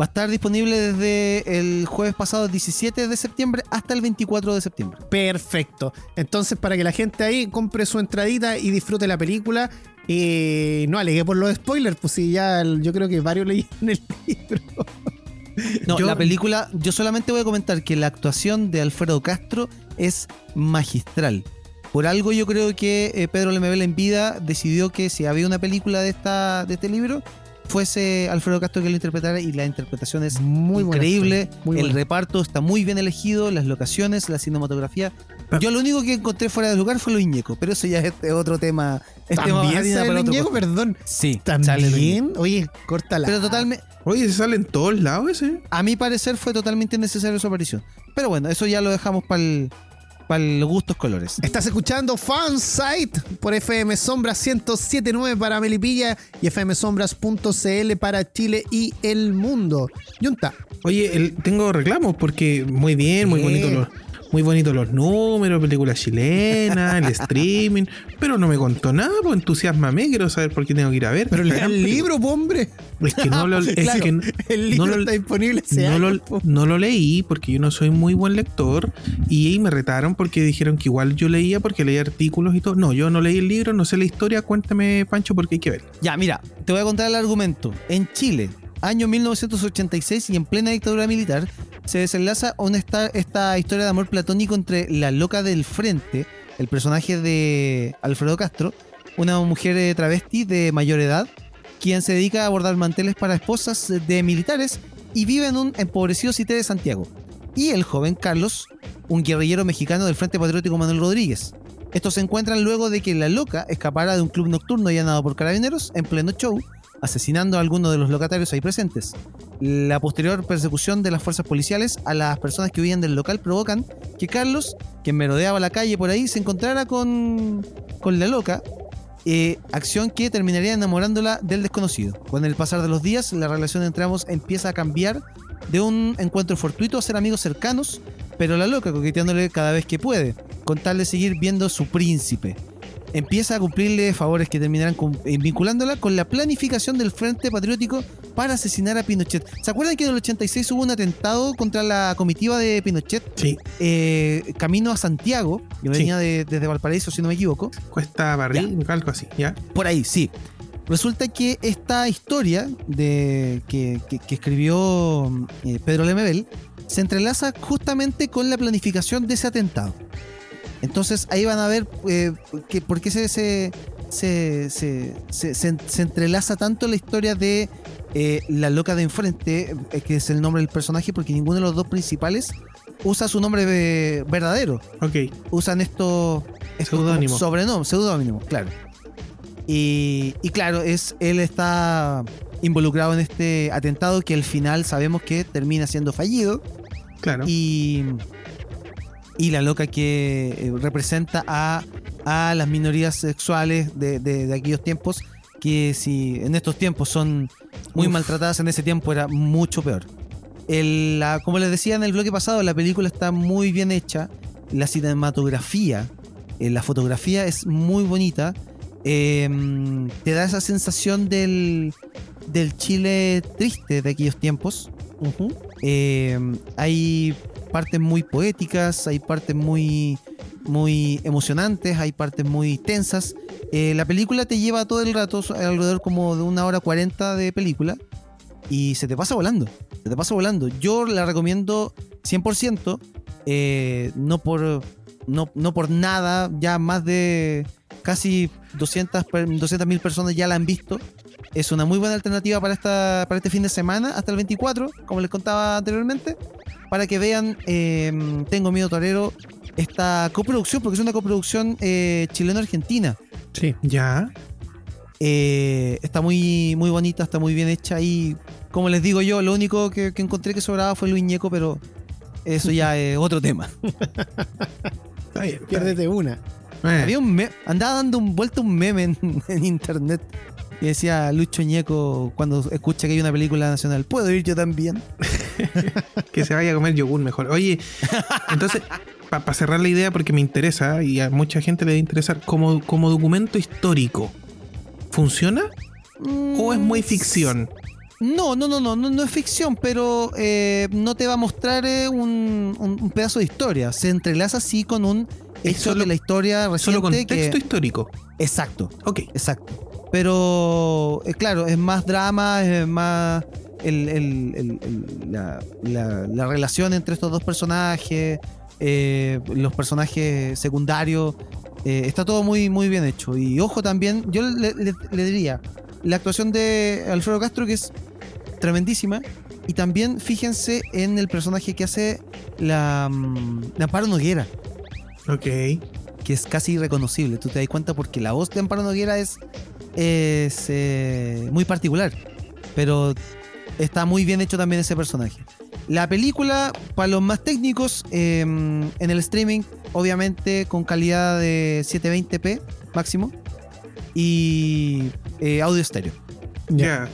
Va a estar disponible desde el jueves pasado 17 de septiembre hasta el 24 de septiembre.
Perfecto. Entonces, para que la gente ahí compre su entradita y disfrute la película. Y no alegué por los spoilers, pues sí, ya yo creo que varios leyeron el libro.
No, la película, yo solamente voy a comentar que la actuación de Alfredo Castro es magistral. Por algo yo creo que eh, Pedro Lemebel en vida decidió que si había una película de, esta, de este libro, fuese Alfredo Castro que lo interpretara y la interpretación es muy increíble. el reparto está muy bien elegido, las locaciones, la cinematografía. Yo lo único que encontré fuera de lugar fue lo Iñeco, pero eso ya es otro tema.
¿También sale Iñeco, perdón?
Sí.
¿También? Oye, córtala.
Pero totalmente...
Oye, se sale en todos lados ese.
A mi parecer fue totalmente innecesario su aparición. Pero bueno, eso ya lo dejamos para el para los gustos colores.
Estás escuchando Fansite por FM Sombras 1079 para Melipilla y fmsombras.cl para Chile y el mundo. Yunta.
Oye, tengo reclamos porque muy bien, muy bonito los muy bonitos los números, película chilena, el streaming, pero no me contó nada, pues entusiasmame, quiero saber por qué tengo que ir a ver.
Pero lea el libro, hombre.
Es que no lo, es que
el libro está disponible.
No, lo, no lo leí porque yo no soy muy buen lector y me retaron porque dijeron que igual yo leía porque leía artículos y todo. No, yo no leí el libro, no sé la historia, cuéntame Pancho porque hay que ver.
Ya, mira, te voy a contar el argumento. En Chile, año 1986 y en plena dictadura militar, se desenlaza esta, historia de amor platónico entre la loca del frente, el personaje de Alfredo Castro, una mujer eh, travesti de mayor edad, quien se dedica a abordar manteles para esposas de militares y vive en un empobrecido sitio de Santiago. Y el joven Carlos, un guerrillero mexicano del Frente Patriótico Manuel Rodríguez. Estos se encuentran luego de que la loca escapara de un club nocturno allanado por carabineros en pleno show asesinando a algunos de los locatarios ahí presentes. La posterior persecución de las fuerzas policiales a las personas que huían del local provocan que Carlos, quien merodeaba la calle por ahí, se encontrara con, con la loca, eh, acción que terminaría enamorándola del desconocido. Con el pasar de los días, la relación entre ambos empieza a cambiar de un encuentro fortuito a ser amigos cercanos, pero la loca coqueteándole cada vez que puede, con tal de seguir viendo su príncipe empieza a cumplirle favores que terminarán eh, vinculándola con la planificación del Frente Patriótico para asesinar a Pinochet. ¿Se acuerdan que en el 86 hubo un atentado contra la comitiva de Pinochet?
Sí.
Eh, camino a Santiago, que venía desde Valparaíso, si no me equivoco.
Cuesta Barril, algo así, ¿ya?
Por ahí, sí. Resulta que esta historia de, que, escribió eh, Pedro Lemebel se entrelaza justamente con la planificación de ese atentado. Entonces ahí van a ver eh, que, por qué se, se, se, entrelaza tanto la historia de eh, la loca de enfrente, eh, que es el nombre del personaje, porque ninguno de los dos principales usa su nombre verdadero.
Ok.
Usan esto,
seudónimo.
Sobrenombre, seudónimo, claro. Y, y claro, es, él está involucrado en este atentado que al final sabemos que termina siendo fallido.
Claro.
Y y la loca que eh, representa a, las minorías sexuales de, aquellos tiempos, que si en estos tiempos son muy maltratadas, en ese tiempo era mucho peor. como les decía en el bloque pasado, la película está muy bien hecha, la cinematografía, eh, la fotografía es muy bonita, em, te da esa sensación del, del Chile triste de aquellos tiempos. Em, hay partes muy poéticas, hay partes muy, muy emocionantes, hay partes muy tensas. Eh, la película te lleva todo el rato, alrededor como de una hora cuarenta de película, y se te pasa volando, se te pasa volando. Yo la recomiendo 100%, eh, no, por, no, no por nada, ya más de casi 200 mil personas ya la han visto. Es una muy buena alternativa para, esta, para este fin de semana, hasta el 24, como les contaba anteriormente para que vean em, Tengo Miedo Torero, esta coproducción, porque es una coproducción eh, chileno-argentina.
Sí, ya.
Eh, está muy, muy bonita, está muy bien hecha y como les digo yo, lo único que, encontré que sobraba fue Luis Ñeco, pero eso ya es otro tema.
está bien, piérdete una.
Eh. Había un andaba dando un vuelta un meme en internet y decía Lucho Ñeco cuando escucha que hay una película nacional, ¿puedo ir yo también?
que se vaya a comer yogur mejor. Oye, entonces, para cerrar la idea, porque me interesa y a mucha gente le debe interesar, como, como documento histórico, ¿funciona? ¿O es muy ficción?
No, no, no, no, no, no es ficción, pero eh, no te va a mostrar eh, un, un- pedazo de historia. Se entrelaza así con un hecho
solo-
de la historia
Solo
reciente.
contexto
que,
histórico.
exacto,
Ok.
exacto. Pero, eh, claro, es más drama, es más el- el- el- el- la, la- la relación entre estos dos personajes, eh, los personajes secundarios. eh, está todo muy, muy bien hecho. Y ojo también, yo le, le- le diría, la actuación de Alfredo Castro, que es tremendísima. Y también fíjense en el personaje que hace la, mm, la Amparo Noguera
Ok.
que es casi irreconocible. Tú te das cuenta porque la voz de Amparo Noguera es, es eh, muy particular, pero está muy bien hecho también ese personaje. La película, para los más técnicos, eh, en el streaming, obviamente con calidad de 720p máximo y eh, audio estéreo.
Ya.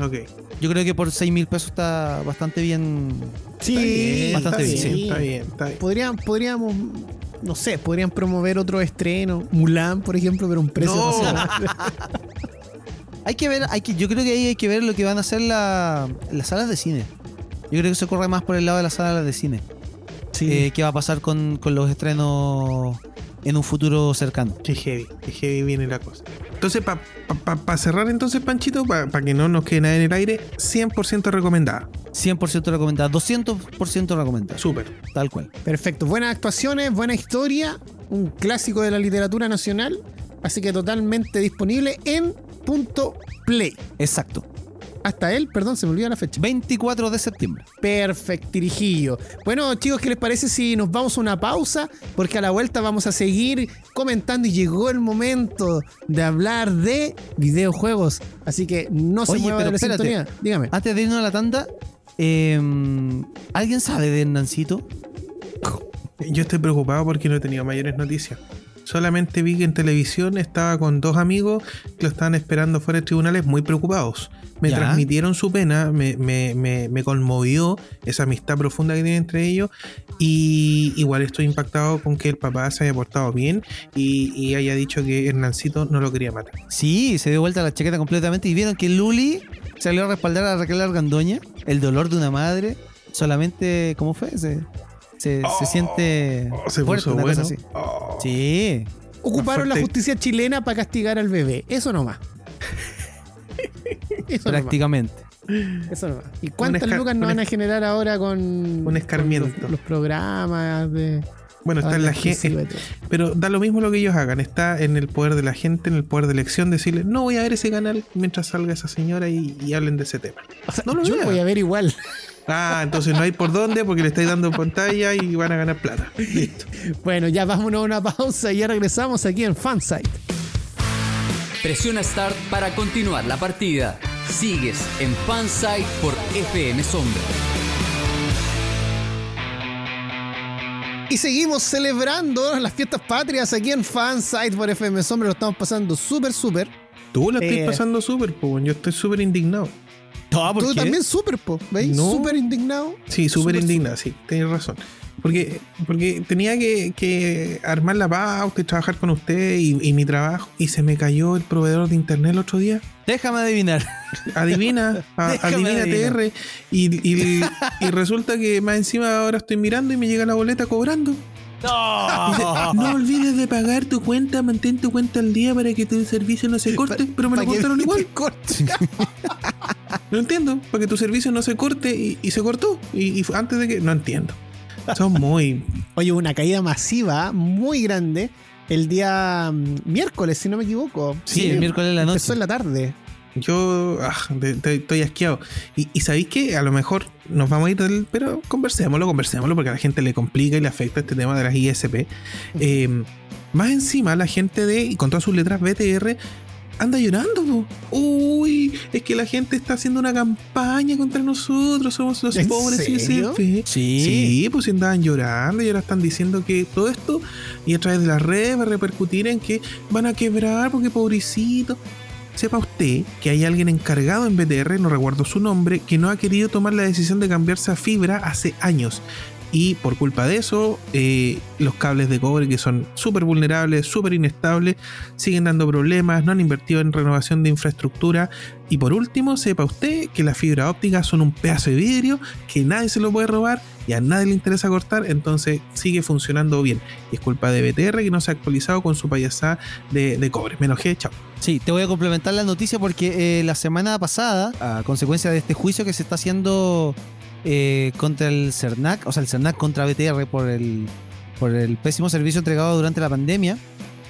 Ok.
Yo creo que por 6 mil pesos está bastante bien.
Sí,
bastante
está
bien,
Sí, está bien, está bien.
Podrían, podríamos, no sé, podrían promover otro estreno. Mulan, por ejemplo, pero un precio
No.
Hay que ver, hay que, yo creo que ahí hay que ver lo que van a hacer la- las salas de cine. Yo creo que se corre más por el lado de las salas de cine. Eh, ¿Qué va a pasar con, con los estrenos en un futuro cercano?
Qué heavy, qué heavy viene la cosa. Entonces, para cerrar entonces, Panchito, para que no nos quede nada en el aire, 100% recomendada.
100% recomendada, 200% recomendada.
Súper.
Tal cual.
Perfecto. Buenas actuaciones, buena historia, un clásico de la literatura nacional. Así que totalmente disponible en play.
Exacto.
Hasta él, perdón, se me olvidó la fecha.
24 de septiembre.
Perfectirijillo. Bueno, chicos, ¿qué les parece si nos vamos a una pausa? Porque a la vuelta vamos a seguir comentando y llegó el momento de hablar de videojuegos. Así que no se
Oye,
mueva
pero
de la
espérate.
sintonía. Dígame.
Antes de irnos a la tanda, eh, ¿alguien sabe de Hernancito?
Yo estoy preocupado porque no he tenido mayores noticias. Solamente vi que en televisión estaba con dos amigos que lo estaban esperando fuera de tribunales muy preocupados. Me
Ya.
transmitieron su pena, me, me- me- me conmovió esa amistad profunda que tiene entre ellos y igual estoy impactado con que el papá se haya portado bien y, y haya dicho que Hernancito no lo quería matar.
Sí, se dio vuelta la chaqueta completamente y vieron que Luli salió a respaldar a Raquel Argandoña. El dolor de una madre solamente, ¿cómo fue? Se, se siente
Oh, se
fuerte,
puso
una
bueno.
cosa así.
Oh.
Sí.
Ocuparon la justicia chilena para castigar al bebé. Eso nomás. Eso nomás.
prácticamente.
Eso nomás. ¿Y cuántas lucas nos van a generar ahora con,
un escarmiento.
con los, los programas de.
Bueno, está en la gente.
todo?
Pero da lo mismo lo que ellos hagan. Está en el poder de la gente, en el poder de elección, decirle, no voy a ver ese canal mientras salga esa señora y, y hablen de ese tema.
O sea,
No lo
yo voy a ver igual.
Ah, entonces no hay por dónde porque le estáis dando pantalla y van a ganar plata. Listo.
Bueno, ya vámonos a una pausa y ya regresamos aquí en Fansite.
Presiona Start para continuar la partida. Sigues en Fansite por FM Sombra.
Y seguimos celebrando las fiestas patrias aquí en Fansite por FM Sombra. Lo estamos pasando súper, súper.
Tú la estoy
Eh.
pasando súper, yo estoy súper indignado.
Tú también súper, po. ¿Veis?
No.
Súper indignado.
Sí, súper indignado, sí, tienes razón. Porque, porque tenía que, que armar la pauta y trabajar con usted y, y mi trabajo y se me cayó el proveedor de internet el otro día.
Déjame adivinar.
Adivina, a- adivina. TR. Y, y- y resulta que más encima ahora estoy mirando y me llega la boleta cobrando. Dice, no olvides de pagar tu cuenta, mantén tu cuenta al día para que tu servicio no se corte, pero me lo cortaron igual.
corte.
No entiendo, para que tu servicio no se corte y, y se cortó. Y, antes de que. No entiendo. Son muy.
Oye, una caída masiva, muy grande, el día mm, miércoles, si no me equivoco.
Sí, el miércoles en la noche.
Empezó en la tarde.
Yo ah, de- de- estoy asqueado. Y, y sabéis que a lo mejor nos vamos a ir del. Pero conversémoslo, conversémoslo, porque a la gente le complica y le afecta este tema de las ISP. Eh, más encima, la gente de. Y con todas sus letras BTR. Anda llorando, po. Uy, es que la gente está haciendo una campaña contra nosotros, somos los
¿En
pobres
serio?
ISP.
Sí.
Sí, pues andaban llorando y ahora están diciendo que todo esto y a través de las redes va a repercutir en que van a quebrar porque pobrecito. Sepa usted que hay alguien encargado en BTR, no recuerdo su nombre, que no ha querido tomar la decisión de cambiarse a fibra hace años. y por culpa de eso eh, los cables de cobre que son súper vulnerables, súper inestables, siguen dando problemas, no han invertido en renovación de infraestructura y por último sepa usted que las fibras ópticas son un pedazo de vidrio que nadie se lo puede robar y a nadie le interesa cortar, entonces sigue funcionando bien. Y es culpa de BTR que no se ha actualizado con su payasada de, cobre. Me enojé, chao.
Sí, te voy a complementar la noticia porque eh, la semana pasada, a consecuencia de este juicio que se está haciendo eh, contra el CERNAC, o sea, el CERNAC contra BTR por el, por el pésimo servicio entregado durante la pandemia,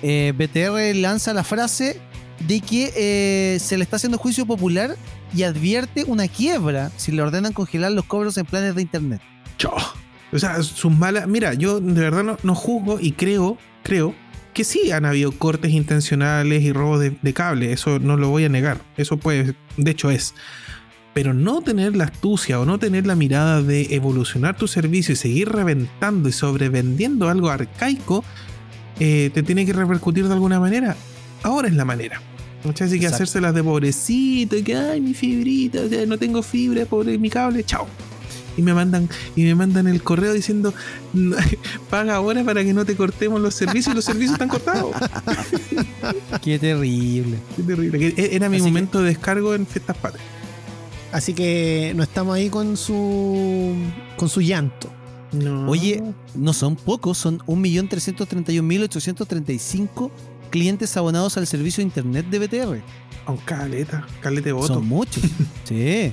eh, BTR lanza la frase de que eh, se le está haciendo juicio popular y advierte una quiebra si le ordenan congelar los cobros en planes de internet.
O sea, sus malas. Mira, yo de verdad no, no, juzgo y creo, creo que sí han habido cortes intencionales y robos de, de cable. Eso no lo voy a negar. Eso puede, de hecho es. Pero no tener la astucia o no tener la mirada de evolucionar tu servicio y seguir reventando y sobrevendiendo algo arcaico, eh, te tiene que repercutir de alguna manera. Ahora es la manera. Muchas veces que hacérselas de pobrecito y que, ay, mi fibrita, no tengo fibra, pobre mi cable, chao. Y me mandan, y me mandan el correo diciendo, paga ahora para que no te cortemos los servicios y los servicios están cortados.
Qué terrible.
Qué terrible. Era mi momento de descargo en Fiestas Patrias.
Así que no estamos ahí con su con su llanto.
Oye, no son pocos, son 1.331.835 clientes abonados al servicio de internet de BTR.
Un caleta, calete voto.
Son muchos. sí.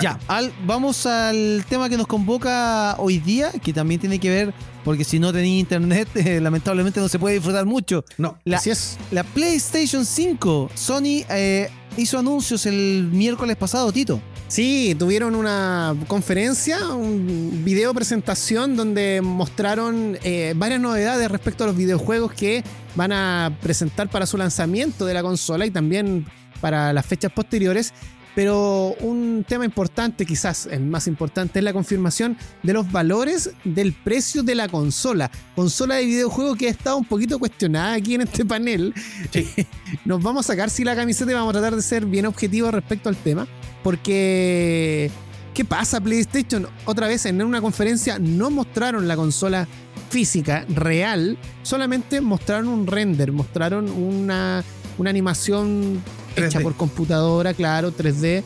Ya, vamos al tema que nos convoca hoy día, que también tiene que ver, porque si no tenéis internet, eh, lamentablemente no se puede disfrutar mucho.
No,
la,
así es.
La PlayStation 5, Sony eh, hizo anuncios el miércoles pasado, Tito.
Sí, tuvieron una conferencia, un video presentación donde mostraron eh, varias novedades respecto a los videojuegos que van a presentar para su lanzamiento de la consola y también para las fechas posteriores. Pero un tema importante, quizás el más importante, es la confirmación de los valores del precio de la consola. Consola de videojuego que ha estado un poquito cuestionada aquí en este panel. Nos vamos a sacar si la camiseta y vamos a tratar de ser bien objetivos respecto al tema. Porque, ¿qué pasa PlayStation? Otra vez en una conferencia no mostraron la consola física real, solamente mostraron un render, mostraron una, una animación hecha por computadora, claro, 3D.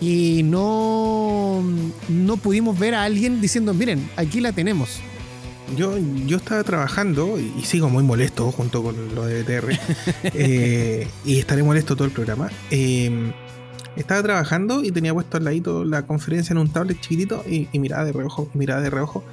Y no, no pudimos ver a alguien diciendo, miren, aquí la tenemos.
Yo, yo estaba trabajando y sigo muy molesto junto con lo de BTR. Eh, y estaré molesto todo el programa. Em, estaba trabajando y tenía puesto al ladito la conferencia en un tablet chiquitito y, y miraba de reojo, miraba de reojo.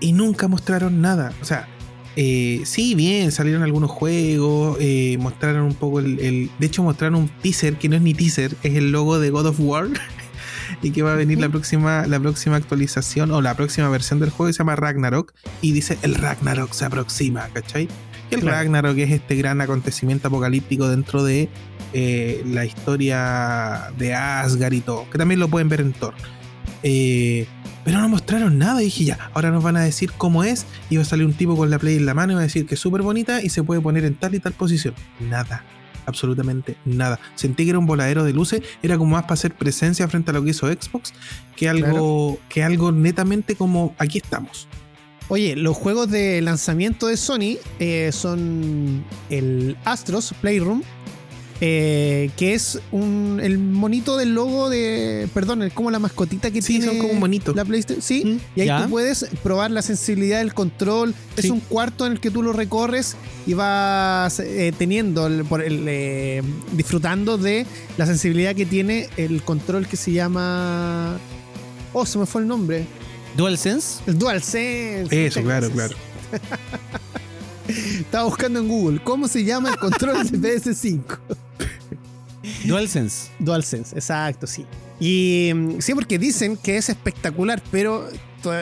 Y nunca mostraron nada. O sea, eh, sí, bien, salieron algunos juegos, eh, mostraron un poco el, De hecho, mostraron un teaser que no es ni teaser, es el logo de God of War. y que va a venir la próxima, la próxima actualización o la próxima versión del juego que se llama Ragnarok. Y dice: El Ragnarok se aproxima, ¿cachai? el Ragnarok es este gran acontecimiento apocalíptico dentro de eh, la historia de Asgard y todo, que también lo pueden ver en Thor. Eh, pero no mostraron nada. Y dije, ya, ahora nos van a decir cómo es. Y va a salir un tipo con la Play en la mano y va a decir que es súper bonita y se puede poner en tal y tal posición. Nada. Absolutamente nada. Sentí que era un voladero de luces. Era como más para hacer presencia frente a lo que hizo Xbox que algo, que algo netamente como aquí estamos.
Oye, los juegos de lanzamiento de Sony eh, son el Astros Playroom, eh, que es un, el monito del logo de. Perdón, es como la mascotita que
sí,
tiene.
son como bonito.
La PlayStation. Sí, mm, y ahí tú puedes probar la sensibilidad del control. Es un cuarto en el que tú lo recorres y vas eh, teniendo, por el, eh, disfrutando de la sensibilidad que tiene el control que se llama. Oh, se me fue el nombre.
¿DualSense?
El DualSense.
Eso, claro, claro.
Estaba buscando en Google cómo se llama el control de PS5.
DualSense.
DualSense, exacto, sí. Y mm, sí, porque dicen que es espectacular, pero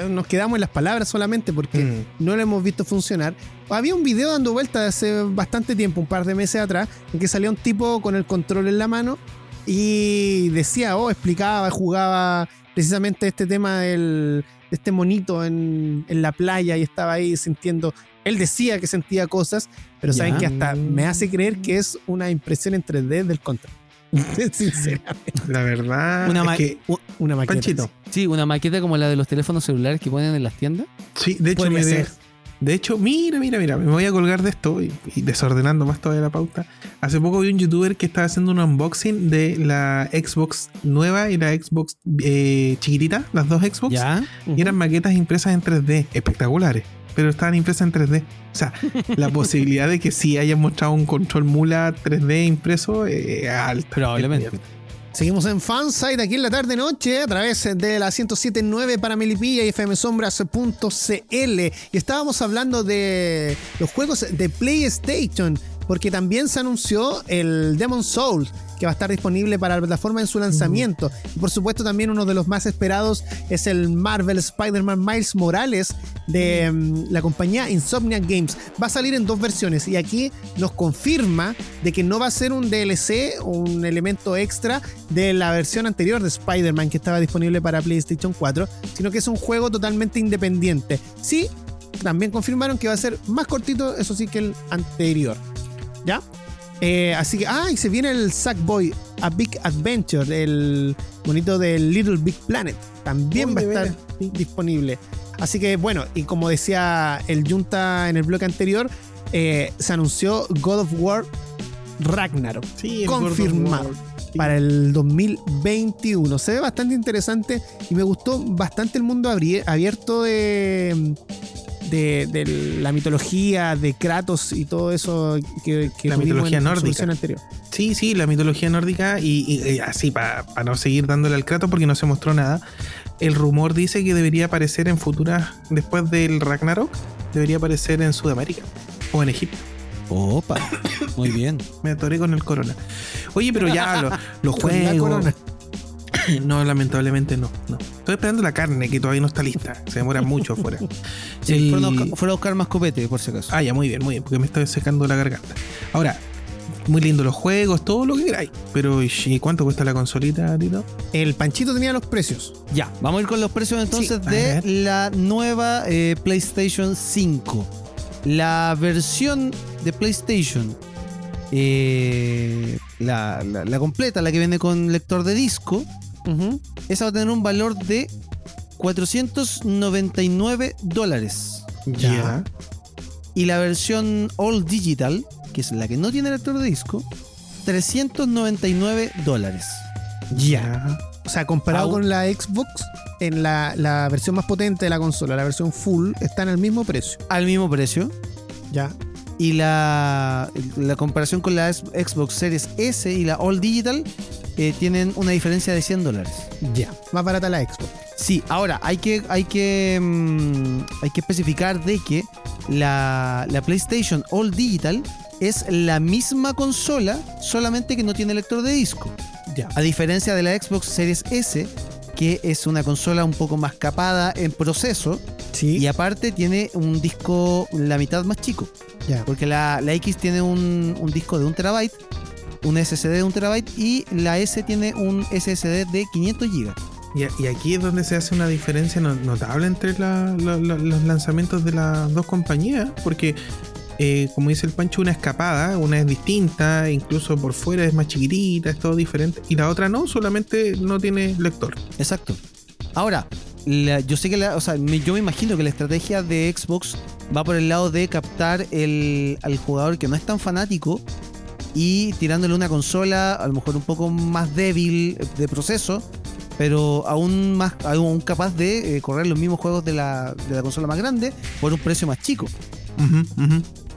nos quedamos en las palabras solamente porque mm. no lo hemos visto funcionar. Había un video dando vuelta hace bastante tiempo, un par de meses atrás, en que salía un tipo con el control en la mano y decía, oh, explicaba, jugaba precisamente este tema del, de este monito en, en la playa y estaba ahí sintiendo él decía que sentía cosas, pero saben que hasta me hace creer que es una impresión en 3D del control. Sinceramente.
La verdad
Una
es
ma-
que
u-
Una maqueta.
Panchito.
Sí, una maqueta como la de los teléfonos celulares que ponen en las tiendas.
Sí, de hecho, de,
ser.
de hecho, mira, mira, mira, me voy a colgar de esto y, y desordenando más todavía la pauta. Hace poco vi un youtuber que estaba haciendo un unboxing de la Xbox nueva y la Xbox eh, chiquitita, las dos Xbox.
Ya.
Y eran maquetas impresas en 3D, espectaculares, pero estaban impresas en 3D. O sea, la posibilidad de que sí hayan mostrado un control mula 3D impreso eh, es alta.
Probablemente.
Seguimos en Fansite aquí en la tarde noche a través de la 1079 para Melipilla y fmsombras.cl y estábamos hablando de los juegos de PlayStation porque también se anunció el Demon Souls que va a estar disponible para la plataforma en su lanzamiento y por supuesto también uno de los más esperados es el Marvel Spider-Man Miles Morales de mm, la compañía Insomniac Games va a salir en dos versiones y aquí nos confirma de que no va a ser un DLC o un elemento extra de la versión anterior de Spider-Man que estaba disponible para PlayStation 4, sino que es un juego totalmente independiente. Sí, también confirmaron que va a ser más cortito, eso sí, que el anterior. ¿Ya? Eh, así que, ah, y se viene el Sackboy A Big Adventure, el bonito del Little Big Planet. También
Uy,
va a estar disponible. Así que, bueno, y como decía el Junta en el bloque anterior, eh, se anunció God of War Ragnarok
Sí,
Confirmado.
War. Sí.
para el 2021. Se ve bastante interesante y me gustó bastante el mundo abierto de, de, de la mitología de Kratos y todo eso que, que
La mitología
en
nórdica.
anterior.
Sí, sí, la mitología nórdica y, y- y así para no seguir dándole al Kratos porque no se mostró nada. El rumor dice que debería aparecer en futuras, después del Ragnarok, debería aparecer en Sudamérica o en Egipto.
Opa. Muy bien.
Me atoré con el corona. Oye, pero ya lo- los juegos. No, lamentablemente no, no. Estoy esperando la carne que todavía no está lista. Se demora mucho afuera.
Sí, fueron, a buscar, fueron a buscar más copete, por si acaso.
Ah, ya, muy bien, muy bien, porque me estoy secando la garganta. Ahora, muy lindo los juegos, todo lo que queráis. Pero, ¿y cuánto cuesta la consolita, Tito?
El Panchito tenía los precios.
Ya, vamos a ir con los precios entonces
Sí,
de la nueva eh, PlayStation 5. La versión de PlayStation, eh, la, la- la completa, la que viene con lector de disco, esa va a tener un valor de 499 dólares.
Ya.
Y la versión All Digital, que es la que no tiene lector de disco, 399 dólares.
Ya. O sea, comparado con la Xbox, en la, la versión más potente de la consola, la versión full, están al mismo precio.
Al mismo precio.
Ya.
Y la, la comparación con la Xbox Series S y la All Digital eh, tienen una diferencia de 100 dólares.
Ya. Más barata la Xbox.
Sí, ahora hay que, hay que, mm, hay que especificar de que la, la PlayStation All Digital es la misma consola, solamente que no tiene lector de disco.
Ya.
A diferencia de la Xbox Series S, que es una consola un poco más capada en proceso
Sí.
y aparte tiene un disco la mitad más chico. Porque la, la X tiene un, un disco de un terabyte, un SSD de un terabyte y la S tiene un SSD de 500 gigas.
Y, aquí es donde se hace una diferencia no- notable entre la- la- la- los lanzamientos de las dos compañías, porque eh, como dice el Pancho, una escapada, una es distinta, incluso por fuera es más chiquitita, es todo diferente, y la otra no, solamente no tiene lector.
Exacto. Ahora, yo sé que la, o sea, me- yo me imagino que la estrategia de Xbox va por el lado de captar el, al jugador que no es tan fanático y tirándole una consola a lo mejor un poco más débil de proceso, pero aún más aún capaz de eh, correr los mismos juegos de la, de la consola más grande por un precio más chico.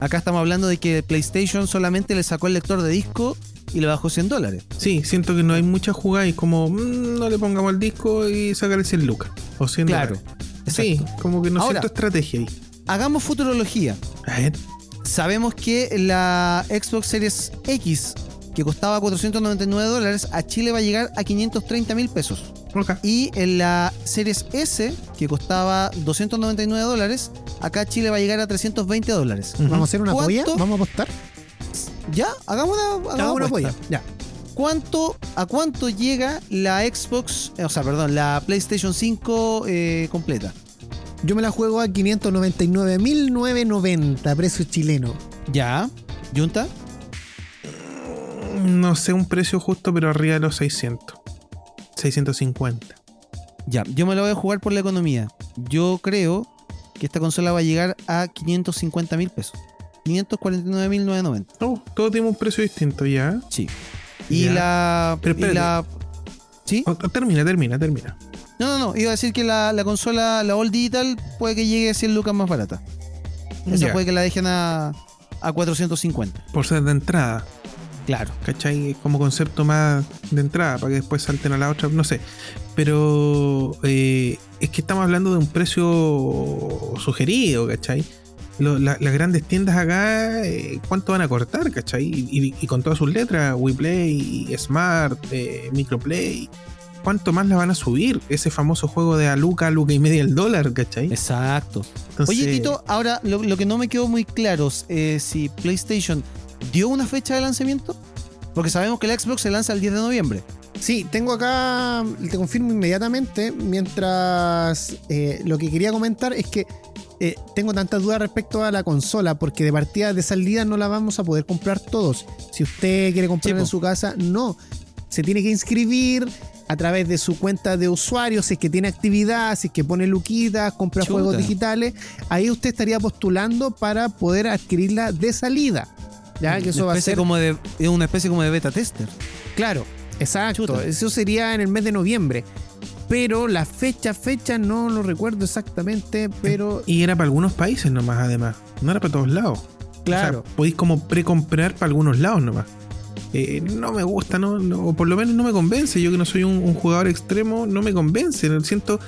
Acá estamos hablando de que PlayStation solamente le sacó el lector de disco y le bajó 100 dólares.
Sí, siento que no hay muchas jugadas y como mm, no le pongamos el disco y sacar el 100 lucas o 100
Claro.
dólares. Sí, como que no
Ahora-
siento estrategia ahí.
Hagamos futurología.
A ver,
Sabemos que la Xbox Series X, que costaba 499 dólares, a Chile va a llegar a 530 mil pesos. Y en la Series S, que costaba 299 dólares, acá a Chile va a llegar a 320 dólares.
Vamos a hacer una polla. Vamos a apostar.
Ya, hagamos una, hagamos
una polla. Ya.
¿Cuánto, ¿A cuánto llega la Xbox, eh, o sea, perdón, la PlayStation 5 eh, completa?
Yo me la juego a 599.990, precio chileno.
Ya. ¿Junta?
No sé un precio justo, pero arriba de los 600. 650.
Ya, yo me lo voy a jugar por la economía. Yo creo que esta consola va a llegar a 550 mil pesos. 549.990.
Oh, todo tiene un precio distinto ya.
Sí. Y
Ya.
la.
Pero
y la ¿Sí?
Oh, termina, termina, termina.
No, no, no. Iba a decir que la, la consola, la All Digital, puede que llegue a 100 lucas más barata. Esa
Ya,
puede que la dejen a, a 450.
Por ser de entrada.
Claro.
¿Cachai? Es Como concepto más de entrada, para que después salten a la otra, no sé. Pero eh, es que estamos hablando de un precio sugerido, ¿cachai? Lo- la- las grandes tiendas acá, eh, ¿cuánto van a cortar, cachai? Y, y- y con todas sus letras, WePlay, Smart, eh, Microplay, ¿cuánto más la van a subir? Ese famoso juego de a Luca, Luca y media el dólar, ¿cachai?
Exacto.
Entonces,
Oye, Tito, ahora lo, lo que no me quedó muy claro es eh, si PlayStation dio una fecha de lanzamiento. Porque sabemos que el Xbox se lanza el 10 de noviembre.
Sí, tengo acá, te confirmo inmediatamente, mientras eh, lo que quería comentar es que eh, tengo tantas dudas respecto a la consola, porque de partida de salida no la vamos a poder comprar todos. Si usted quiere comprar en su casa, no. Se tiene que inscribir a través de su cuenta de usuario, si es que tiene actividad, si es que pone luquitas, compra
Chuta.
juegos digitales, ahí usted estaría postulando para poder adquirirla de salida. Ya que eso
una
va a ser
como de, es una especie como de beta tester.
Claro, exacto.
Chuta.
Eso sería en el mes de noviembre. Pero la fecha, fecha, no lo recuerdo exactamente, pero
Y era para algunos países nomás, además. No era para todos lados.
claro.
O sea, podéis como precomprar para algunos lados nomás. Eh, no me gusta, no, no- o por lo menos no me convence. Yo que no soy un, un jugador extremo, no me convence. Siento,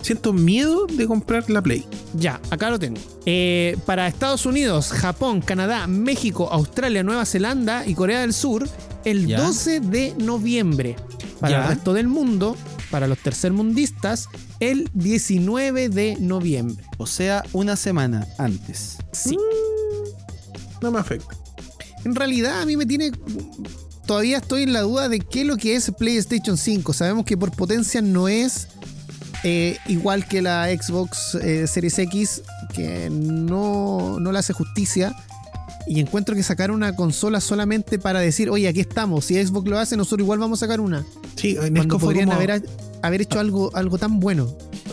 siento miedo de comprar la Play.
Ya, acá lo tengo. Eh, para Estados Unidos, Japón, Canadá, México, Australia, Nueva Zelanda y Corea del Sur, el
Ya.
12 de noviembre. Para
Ya.
el resto del mundo, para los tercermundistas, el 19 de noviembre.
O sea, una semana antes.
Sí.
No me afecta.
En realidad a mí me tiene... Todavía estoy en la duda de qué es lo que es PlayStation 5. Sabemos que por potencia no es eh, igual que la Xbox eh, Series X, que no, no le hace justicia. Y encuentro que sacar una consola solamente para decir, oye, aquí estamos. Si Xbox lo hace, nosotros igual vamos a sacar una.
Sí,
Cuando
como,
podrían haber, haber hecho algo, algo tan bueno.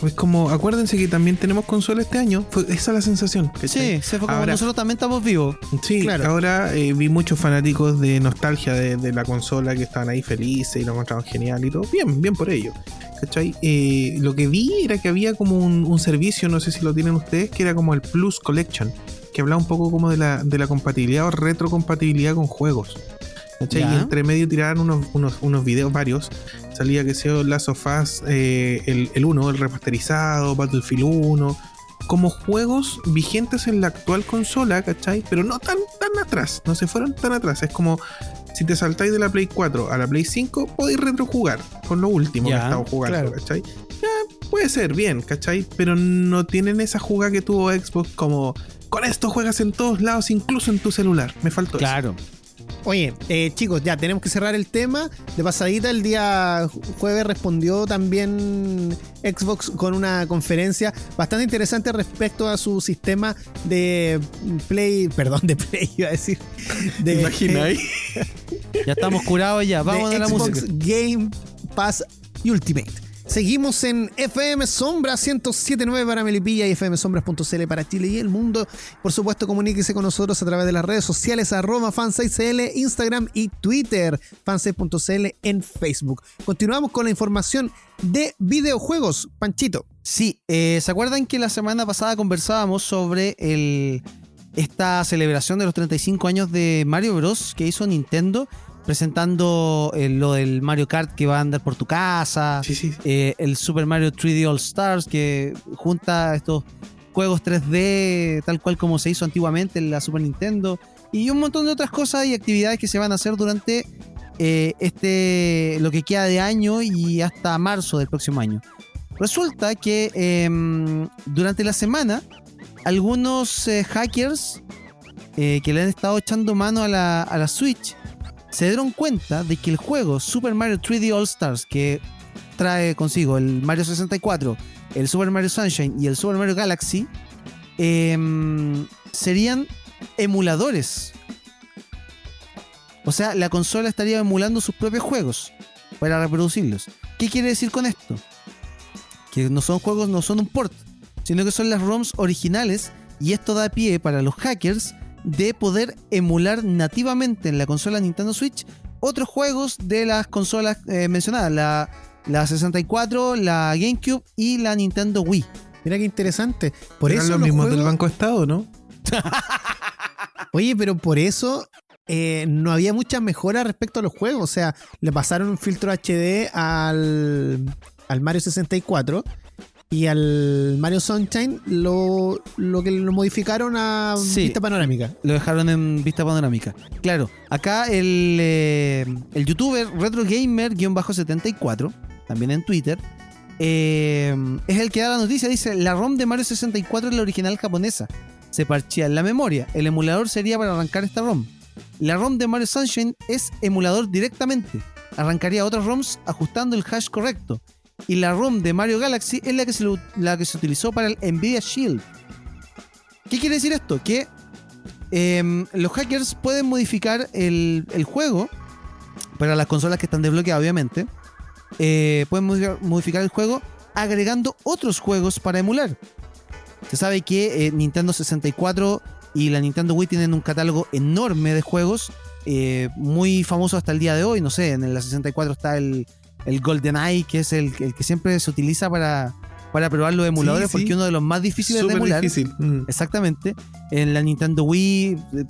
es como, acuérdense que también tenemos consola este año. Fue, esa es la sensación.
Sí, se fue como
Ahora-
nosotros también estamos vivos.
Sí,
Claro.
ahora eh, vi muchos fanáticos de nostalgia de, de la consola que estaban ahí felices y lo encontraban genial y todo. Bien, bien por ello. ¿Cachai? Eh, lo que vi era que había como un, un servicio, no sé si lo tienen ustedes, que era como el Plus Collection, que hablaba un poco como de la, de la compatibilidad o retrocompatibilidad con juegos. ¿Cachai?
Ya.
Y entre medio tiraban unos, unos, unos videos varios. Salía que sea Last of Us, eh, el, el 1, el remasterizado, Battlefield 1, como juegos vigentes en la actual consola, ¿cachai? Pero no tan, tan atrás, no se fueron tan atrás. Es como si te saltáis de la Play 4 a la Play 5, podéis retrojugar con lo último
Ya,
que estamos jugando,
claro.
¿cachai? Ya, puede ser, bien, ¿cachai? Pero no tienen esa jugada que tuvo Xbox como con esto juegas en todos lados, incluso en tu celular. Me faltó eso.
Claro.
Oye, eh, chicos, ya tenemos que cerrar el tema. De pasadita, el día jueves respondió también Xbox con una conferencia bastante interesante respecto a su sistema de Play, perdón, de Play, iba a decir. De,
¿Te imagináis?
Ya estamos curados ya. Vamos
de
a la
Xbox
música.
Game Pass Ultimate. Seguimos en FM Sombra 1079 para Melipilla y fmsombras.cl para Chile y el mundo. Por supuesto, comuníquese con nosotros a través de las redes sociales arroba fansitecl, Instagram y Twitter, fansite.cl en Facebook. Continuamos con la información de videojuegos. Panchito.
Sí, eh, ¿se acuerdan que la semana pasada conversábamos sobre el, esta celebración de los 35 años de Mario Bros. que hizo Nintendo, presentando eh, lo del Mario Kart que va a andar por tu casa,
Sí, sí.
eh, el Super Mario 3D All Stars que junta estos juegos 3D tal cual como se hizo antiguamente en la Super Nintendo y un montón de otras cosas y actividades que se van a hacer durante eh, este lo que queda de año y hasta marzo del próximo año. Resulta que em, durante la semana algunos hackers que le han estado echando mano a la, a la Switch se dieron cuenta de que el juego Super Mario 3D All Stars que trae consigo el Mario 64, el Super Mario Sunshine y el Super Mario Galaxy em, serían emuladores. O sea, la consola estaría emulando sus propios juegos para reproducirlos. ¿Qué quiere decir con esto? Que no son juegos, no son un port, sino que son las ROMs originales y esto da pie para los hackers de poder emular nativamente en la consola Nintendo Switch otros juegos de las consolas eh, mencionadas, la, la 64, la GameCube y la Nintendo Wii.
Mira qué interesante. Por
Eran
eso
los
los
mismos
juegos-
del Banco Estado, ¿no?
Oye, pero por eso eh, no había muchas mejoras respecto a los juegos. O sea, le pasaron un filtro HD al, al Mario 64 y al Mario Sunshine lo, lo que lo modificaron a
Sí.
vista panorámica.
Lo dejaron en vista panorámica. Claro, acá el, eh, el youtuber RetroGamer-74, también en Twitter, eh, es el que da la noticia. Dice: La ROM de Mario 64 es la original japonesa. Se parchea en la memoria. El emulador sería para arrancar esta ROM. La ROM de Mario Sunshine es emulador directamente. Arrancaría otras ROMs ajustando el hash correcto. Y la ROM de Mario Galaxy es la que se, la que se utilizó para el Nvidia Shield. ¿Qué quiere decir esto? Que em, los hackers pueden modificar el, el juego para las consolas que están desbloqueadas, obviamente. eh, pueden modificar, modificar el juego agregando otros juegos para emular. Se sabe que eh, Nintendo 64 y la Nintendo Wii tienen un catálogo enorme de juegos, eh, muy famoso hasta el día de hoy. No sé, en la 64 está el, el GoldenEye, que es el, el que siempre se utiliza para, para probar los emuladores,
sí.
porque es uno de los más difíciles de
Súper
emular.
difícil. Mm.
Exactamente. En la Nintendo Wii eh,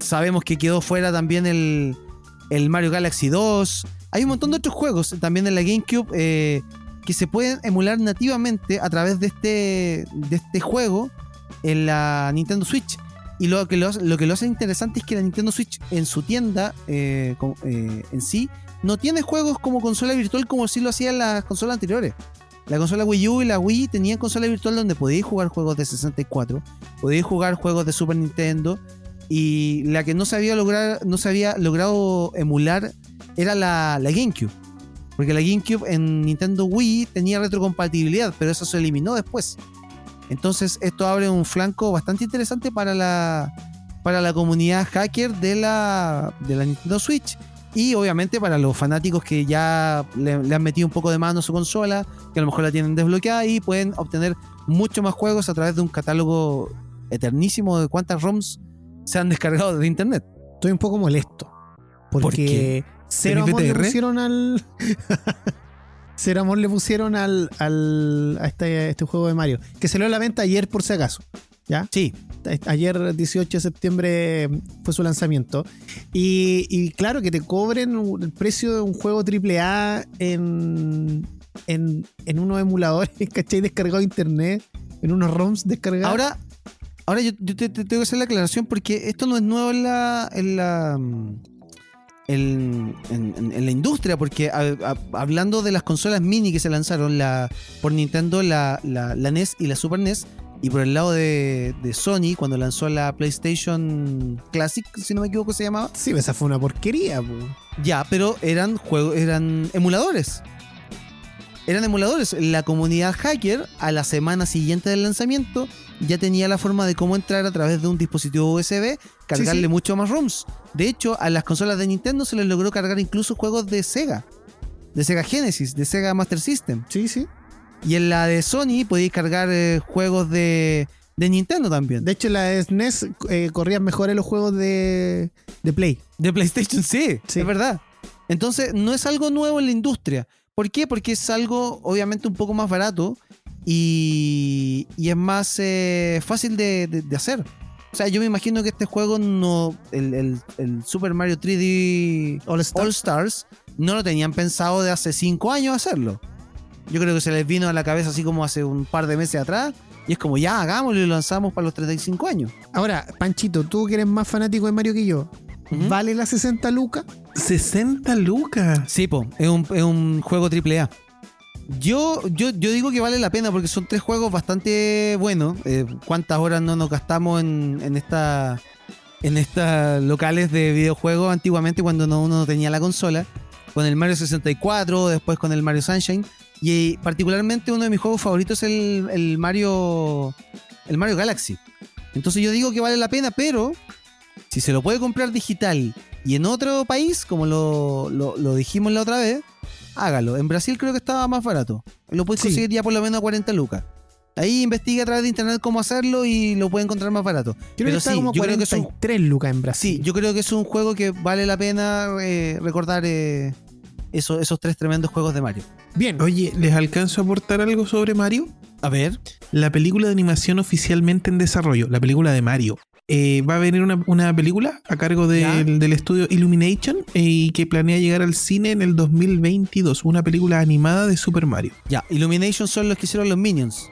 sabemos que quedó fuera también el, el Mario Galaxy 2. Hay un montón de otros juegos también en la GameCube eh, que se pueden emular nativamente a través de este, de este juego en la Nintendo Switch. Y lo que lo, hace- lo que lo hace interesante es que la Nintendo Switch en su tienda eh, con- eh, en sí no tiene juegos como consola virtual como sí lo hacían las consolas anteriores. La consola Wii U y la Wii tenían consola virtual donde podíais jugar juegos de 64, podíais jugar juegos de Super Nintendo y la que no se había, lograr, no se había logrado emular era la, GameCube. Porque la GameCube en Nintendo Wii tenía retrocompatibilidad, pero eso se eliminó después. Entonces esto abre un flanco bastante interesante para la, para la comunidad hacker de la Nintendo Switch. Y obviamente para los fanáticos que ya le, le han metido un poco de mano a su consola, que a lo mejor la tienen desbloqueada y pueden obtener mucho más juegos a través de un catálogo eternísimo de cuántas ROMs se han descargado de internet.
Estoy un poco molesto. Porque cero
¿Tenés
amor le pusieron al. cero amor le pusieron al, al a este, este juego de Mario. Que salió a la venta ayer por si acaso. ¿Ya?
Sí,
Ayer, 18 de septiembre, fue su lanzamiento. Y, y claro, que te cobren el precio de un juego AAA en, en, en unos emuladores, ¿cachai? Descargado de internet, en unos ROMs descargados.
Ahora, ahora yo, yo te, te tengo que hacer la aclaración porque esto no es nuevo en la. En la mm, en, en- en- en la industria, porque a- a- hablando de las consolas mini que se lanzaron la, por Nintendo, la, la- la NES y la Super NES, y por el lado de, de Sony, cuando lanzó la PlayStation Classic, si no me equivoco se llamaba,
Sí, esa fue una porquería. po.
ya, pero eran juegos, eran emuladores. Eran emuladores. La comunidad hacker, a la semana siguiente del lanzamiento, ya tenía la forma de cómo entrar a través de un dispositivo USB, cargarle
sí.
mucho más ROMs. De hecho, a las consolas de Nintendo se les logró cargar incluso juegos de Sega. De Sega Genesis, de Sega Master System.
Sí, sí.
Y en la de Sony podéis cargar eh, juegos de, de Nintendo también.
De hecho, la SNES eh, corrían mejor en los juegos de, de Play.
De PlayStation, sí,
Sí.
es verdad. Entonces, no es algo nuevo en la industria. ¿Por qué? Porque es algo, obviamente, un poco más barato y, y es más eh, fácil de, de- de hacer. O sea, yo me imagino que este juego no. El, el- el Super Mario 3D
All Star.
All Stars no lo tenían pensado de hace 5 años hacerlo. Yo creo que se les vino a la cabeza así como hace un par de meses atrás. Y es como, ya, hagámoslo y lo lanzamos para los 35 años.
Ahora, Panchito, tú que eres más fanático de Mario que yo. ¿vale las 60 lucas?
60 lucas.
Sí, po, es un, es un juego AAA. Yo, yo, yo digo que vale la pena porque son tres juegos bastante buenos. Eh, ¿Cuántas horas no nos gastamos en, en esta en estas locales de videojuegos antiguamente cuando no- uno no tenía la consola? Con el Mario 64, después con el Mario Sunshine. Y particularmente uno de mis juegos favoritos es el, el Mario. El Mario Galaxy. Entonces yo digo que vale la pena, pero si se lo puede comprar digital Y en otro país, como lo, lo, lo dijimos la otra vez, hágalo. En Brasil creo que estaba más barato. Lo puedes
Sí.
conseguir ya por lo menos a 40 lucas. Ahí investiga a través de internet cómo hacerlo y lo puede encontrar más barato.
Creo
Pero
que está
sí,
como
yo creo que es un,
43 lucas en Brasil.
sí, yo creo que es un juego que vale la pena eh, recordar eh, eso- esos tres tremendos juegos de Mario.
Bien.
Oye, ¿les alcanzo a aportar algo sobre Mario?
A ver.
La película de animación oficialmente en desarrollo, la película de Mario. Eh, va a venir una, una película a cargo del, del estudio Illumination eh, y que planea llegar al cine en el 2022. Una película animada de Super Mario.
Ya, Illumination son los que hicieron los Minions.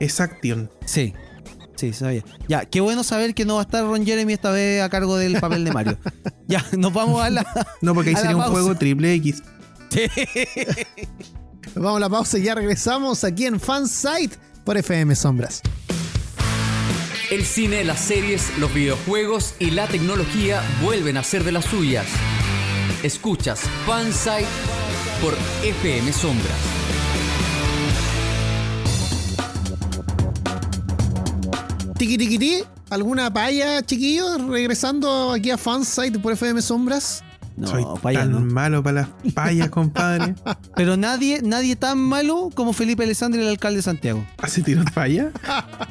Exaction.
Sí. Sí, sabía. Ya, qué bueno saber que no va a estar Ron Jeremy esta vez a cargo del papel de Mario. ya, nos vamos a la.
No, porque ahí sería un juego triple X.
Vamos a la pausa y ya regresamos aquí en Fansite por FM Sombras.
El cine, las series, los videojuegos y la tecnología vuelven a ser de las suyas. Escuchas Fansite por FM Sombras.
Tiki tiki ti, ¿alguna paya, chiquillos? Regresando aquí a Fansite por FM Sombras.
No,
Soy
pa' allá
tan
no.
malo para las payas, compadre.
Pero nadie, nadie tan malo como Felipe Alessandri, el alcalde de Santiago.
¿Hace tiros paya?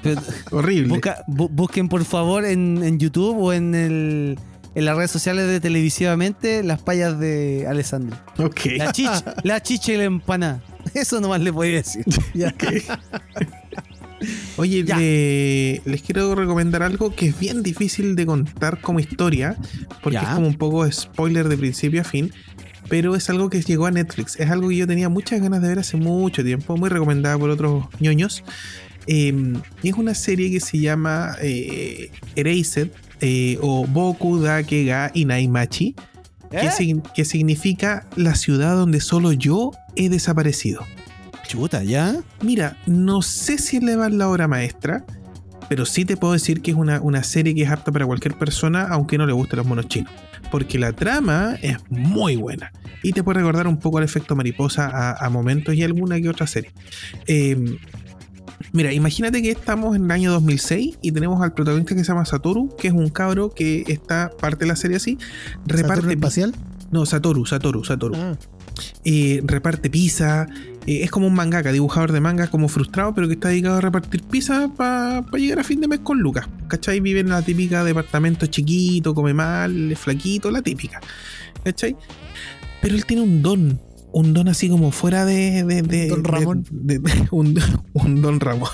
Pero
Horrible.
busca- bu- busquen por favor en, en YouTube o en, el, en las redes sociales de televisivamente las payas de Alessandri.
Ok.
La chicha, la chicha y la empanada. Eso nomás le podía decir. Ya.
Oye, le- les quiero recomendar algo que es bien difícil de contar como historia, porque
Ya.
es como un poco spoiler de principio a fin, pero es algo que llegó a Netflix. Es algo que yo tenía muchas ganas de ver hace mucho tiempo, muy recomendada por otros ñoños. Eh, y es una serie que se llama eh, Erased eh, o Boku Dake ga Inaimachi, que,
¿Eh?
que significa la ciudad donde solo yo he desaparecido.
Chuta, ¿ya?
Mira, no sé si le va la obra maestra, pero sí te puedo decir que es una, una serie que es apta para cualquier persona, aunque no le gusten los monos chinos. Porque la trama es muy buena. Y te puede recordar un poco al efecto mariposa a, a momentos y alguna que otra serie. Eh, mira, imagínate que estamos en el año 2006 y tenemos al protagonista que se llama Satoru, que es un cabro que está parte de la serie así.
¿Saturno
Reparte.
espacial?
No, Satoru, Satoru, Satoru
Ah,
eh, reparte pizza. Eh, es como un mangaka, dibujador de manga, como frustrado, pero que está dedicado a repartir pizza para llegar a fin de mes con Lucas. ¿Cachai? Vive en la típica departamento chiquito, come mal, es flaquito, la típica. ¿Cachai? Pero él tiene un don. Un don así como fuera de. de- de-
Don Ramón.
de- un, un don Ramón.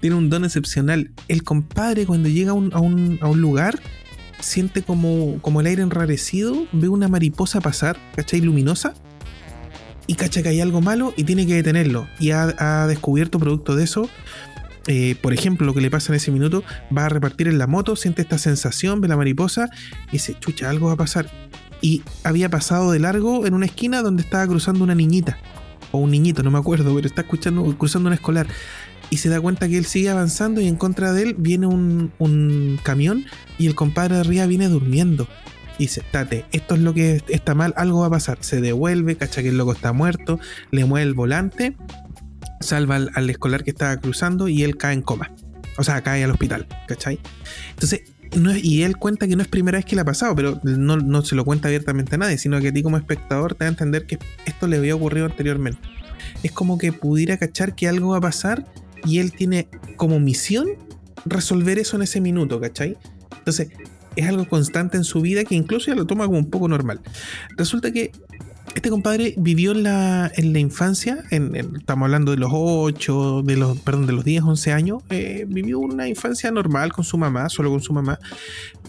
tiene un don excepcional. El compadre, cuando llega a un, a un- a un lugar, siente como, como el aire enrarecido, ve una mariposa pasar, ¿cachai? Luminosa y cacha que hay algo malo y tiene que detenerlo. Y ha, descubierto producto de eso. eh, por ejemplo, lo que le pasa en ese minuto, va a repartir en la moto, siente esta sensación, ve la mariposa y dice, chucha, algo va a pasar. Y había pasado de largo en una esquina donde estaba cruzando una niñita. O un niñito, no me acuerdo, pero está escuchando, cruzando un escolar. Y se da cuenta que él sigue avanzando y en contra de él viene un, un camión y el compadre de arriba viene durmiendo. Y dice, tate, esto es lo que está mal, algo va a pasar. Se devuelve, cacha que el loco está muerto, le mueve el volante, salva al, al escolar que estaba cruzando y él cae en coma. O sea, cae al hospital, ¿cachai? Entonces, no es- y él cuenta que no es primera vez que le ha pasado, pero no, no se lo cuenta abiertamente a nadie, sino que a ti como espectador te da a entender que esto le había ocurrido anteriormente. Es como que pudiera cachar que algo va a pasar y él tiene como misión resolver eso en ese minuto, ¿cachai? Entonces, es algo constante en su vida que incluso ya lo toma como un poco normal. Resulta que este compadre vivió en la, en la infancia, en, estamos hablando de los 8, de los, perdón, de los 10, 11 años, eh, vivió una infancia normal con su mamá, solo con su mamá,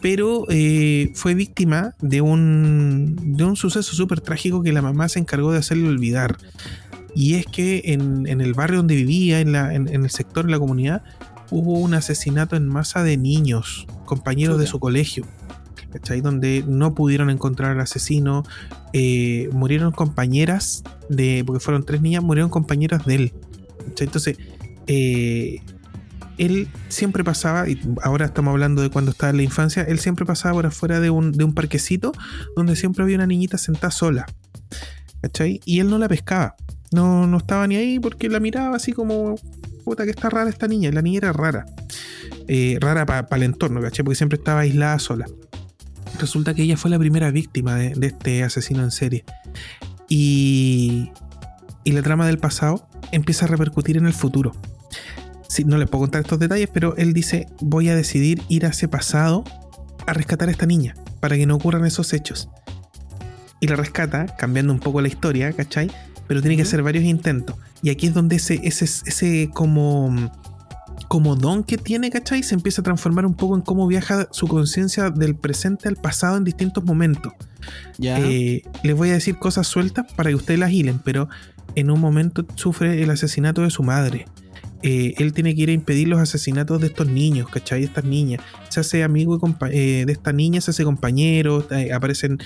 pero eh, fue víctima de un, de un suceso súper trágico que la mamá se encargó de hacerle olvidar. Y es que en, en el barrio donde vivía, en, la- en el sector, en la comunidad, hubo un asesinato en masa de niños, compañeros de su colegio. ¿Cachai? Donde no pudieron encontrar al asesino. eh, murieron compañeras de. Porque fueron tres niñas, murieron compañeras de él. ¿Cachai? Entonces, eh, él siempre pasaba, y ahora estamos hablando de cuando estaba en la infancia, él siempre pasaba por afuera de un, de un parquecito donde siempre había una niñita sentada sola. ¿Cachai? Y él no la pescaba. No, no estaba ni ahí porque la miraba así como, puta, que está rara esta niña. La niña era rara. Eh, rara para el entorno, ¿cachai? Porque siempre estaba aislada sola. resulta que ella fue la primera víctima de, de este asesino en serie. Y, y la trama del pasado empieza a repercutir en el futuro. Sí, no les puedo contar estos detalles, pero él dice, voy a decidir ir a ese pasado a rescatar a esta niña, para que no ocurran esos hechos. Y la rescata, cambiando un poco la historia, ¿cachai? Pero tiene que hacer varios intentos. Y aquí es donde ese, ese, ese como, como don que tiene, ¿cachai? Se empieza a transformar un poco en cómo viaja su conciencia del presente al pasado en distintos momentos.
Ya.
Eh, les voy a decir cosas sueltas para que ustedes las hilen, pero en un momento sufre el asesinato de su madre. Eh, él tiene que ir a impedir los asesinatos de estos niños, ¿cachai? Estas niñas. Se hace amigo y eh, de esta niña, se hace compañero, eh, aparecen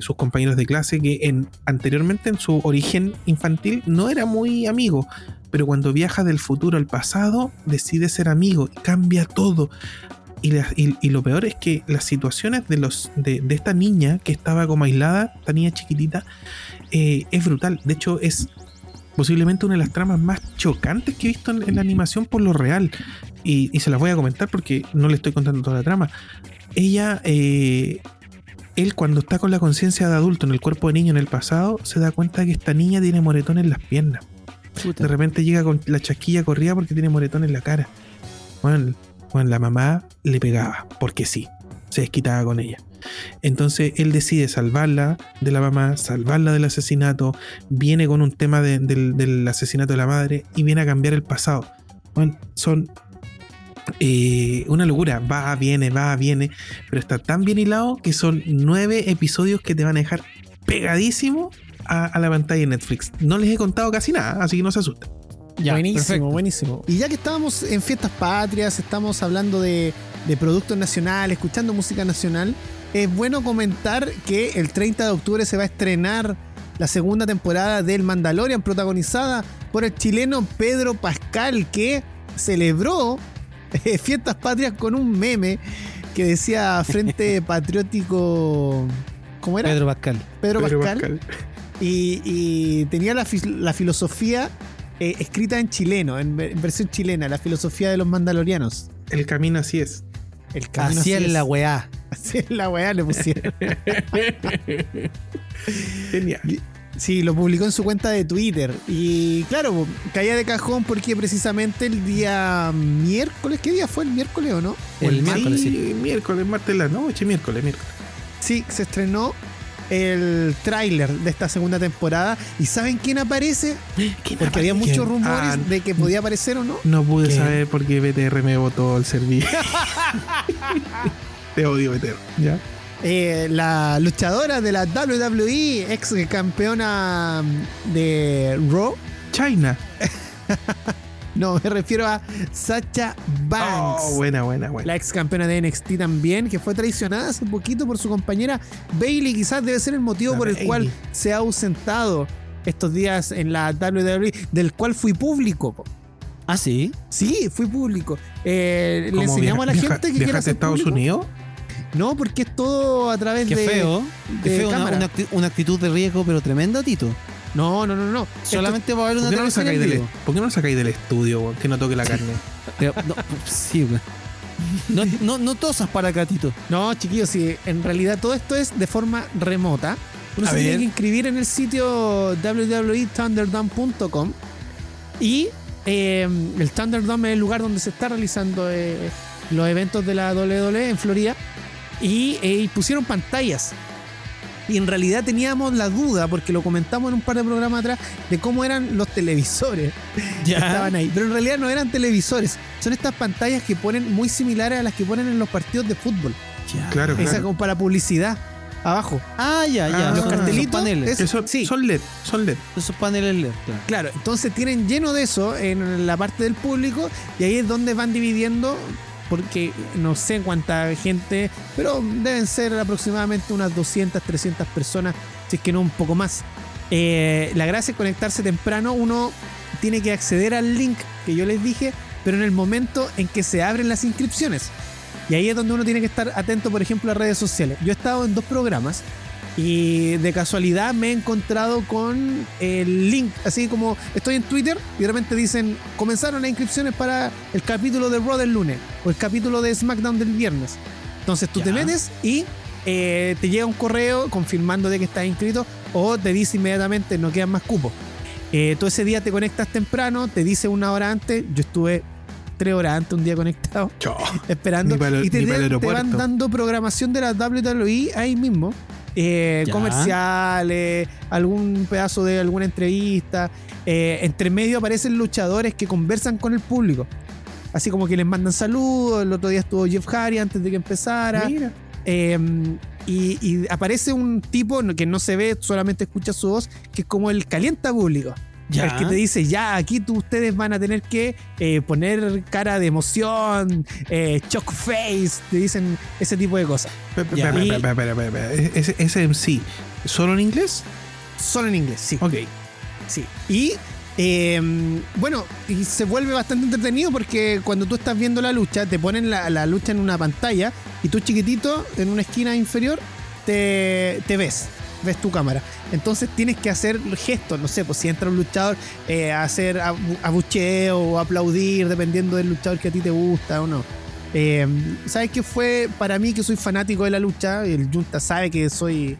sus compañeros de clase que en, anteriormente en su origen infantil no era muy amigo, pero cuando viaja del futuro al pasado decide ser amigo cambia todo. Y, y- lo peor es que las situaciones de, los, de, de esta niña que estaba como aislada, esta niña chiquitita, es brutal. De hecho, es posiblemente una de las tramas más chocantes que he visto en, en la animación por lo real. Y, y se las voy a comentar porque no le estoy contando toda la trama. Ella, eh, él cuando está con la conciencia de adulto en el cuerpo de niño en el pasado, se da cuenta que esta niña tiene moretón en las piernas.
Puta.
De repente llega con la chasquilla corrida porque tiene moretón en la cara. Bueno, bueno, la mamá le pegaba, porque sí, se desquitaba con ella. Entonces él decide salvarla de la mamá, salvarla del asesinato, viene con un tema de- del, del asesinato de la madre y viene a cambiar el pasado. Bueno, son eh, una locura, va, viene, va, viene, pero está tan bien hilado que son nueve episodios que te van a dejar pegadísimo a, a la pantalla de Netflix. No les he contado casi nada, así que no se asusten.
Ya,
buenísimo,
perfecto.
buenísimo. Y ya que estábamos en fiestas patrias, estamos hablando de, de productos nacionales, escuchando música nacional, es bueno comentar que el 30 de octubre se va a estrenar la segunda temporada del Mandalorian, protagonizada por el chileno Pedro Pascal, que celebró eh, fiestas patrias con un meme que decía Frente Patriótico. ¿Cómo era?
Pedro Pascal.
Pedro,
Pedro
Pascal.
Pascal.
Y, y tenía la, filosofía eh, escrita en chileno, en versión chilena, la filosofía de los mandalorianos.
El camino así es.
El camino
Así es la weá.
Así es la weá, le pusieron.
Genial.
Sí, lo publicó en su cuenta de Twitter. Y claro, caía de cajón porque precisamente el día miércoles, ¿qué día fue el miércoles o no?
El
Sí,
miércoles, sí.
miércoles, martes de la noche, miércoles, miércoles.
Sí, se estrenó el tráiler de esta segunda temporada. ¿Y saben quién aparece? Porque había muchos
¿Quién?
rumores
Ah,
de que podía aparecer o no.
No pude
¿Qué?
saber por qué BTR me votó el servicio. Te odio, BTR. ¿Ya?
Eh, la luchadora de la WWE, ex campeona de Raw.
China.
No, me refiero a Sacha Banks.
Oh, buena, buena, buena.
La ex campeona de NXT también, que fue traicionada hace poquito por su compañera Bailey. Quizás debe ser el motivo por el cual se ha ausentado estos días en la WWE, del cual fui público.
Ah, sí.
Sí, fui público. Eh, le
¿Cómo
enseñamos a la
viaja-
gente que
viajaste
quiera ser
Estados
público.
Unidos?
No, porque es todo a través
Qué
de.
feo. Qué
de
feo. Una, una actitud de riesgo, pero tremenda, Tito.
No, no, no, no.
Solamente va a haber
¿Por
una
qué, no lo
teleserie
sacáis
en
del,
vivo.
¿Por qué no lo sacáis del estudio, weón? Que no toque la carne.
No, sí, güey. No, no, no tosas para acá, Tito.
No, chiquillos, sí, en realidad todo esto es de forma remota. Uno
A
se tiene que inscribir en el sitio www.thunderdome.com y eh, el Thunderdome es el lugar donde se está realizando eh, los eventos de la WWE en Florida y, eh, y pusieron pantallas. Y en realidad teníamos la duda, porque lo comentamos en un par de programas atrás, de cómo eran los televisores que estaban ahí. Pero en realidad no eran televisores, son estas pantallas que ponen muy similares a las que ponen en los partidos de fútbol.
Ya.
Claro,
Esa
claro.
como para publicidad. Abajo.
Ah, ya, ya.
Ah,
los
Son
cartelitos.
paneles.
sí.
son LED, son LED.
Esos paneles LED, claro.
Claro, entonces tienen lleno de eso en la parte del público y ahí es donde van dividiendo, porque no sé cuánta gente, pero deben ser aproximadamente unas 200, 300 personas, si es que no un poco más. Eh, la gracia es conectarse temprano, uno tiene que acceder al link que yo les dije, pero en el momento en que se abren las inscripciones. Y ahí es donde uno tiene que estar atento, por ejemplo, a redes sociales. Yo he estado en dos programas y de casualidad me he encontrado con el link, así como estoy en Twitter y de repente dicen, comenzaron las inscripciones para el capítulo de Raw del lunes o el capítulo de SmackDown del viernes. Entonces tú te metes y eh, te llega un correo confirmando de que estás inscrito o te dice inmediatamente no quedan más cupos. Eh, tú ese día te conectas temprano, te dice una hora antes. Yo estuve tres horas antes un día conectado esperando y te, van dando programación de la WWE ahí mismo. Eh, comerciales, algún pedazo de alguna entrevista. Eh, entre medio aparecen luchadores que conversan con el público. Así como que les mandan saludos. El otro día estuvo Jeff Hardy antes de que empezara.
Mira.
Eh, y, y aparece un tipo que no se ve, solamente escucha su voz, que es como el calienta público.
Ya.
El que te dice, ya, aquí tú, ustedes van a tener que eh, poner cara de emoción, eh, shock face, te dicen ese tipo de cosas.
Espera, espera. Ese, ese MC, ¿solo en inglés?
Solo en inglés, sí.
Ok.
Sí. Y eh, bueno, y se vuelve bastante entretenido porque cuando tú estás viendo la lucha, te ponen la, la lucha en una pantalla y tú chiquitito, en una esquina inferior, te, te ves, ves tu cámara. Entonces tienes que hacer gestos, no sé, pues si entra un luchador, eh, hacer abu- abucheo o aplaudir, dependiendo del luchador que a ti te gusta o no. Eh, ¿Sabes qué fue para mí que soy fanático de la lucha? El Junta sabe que soy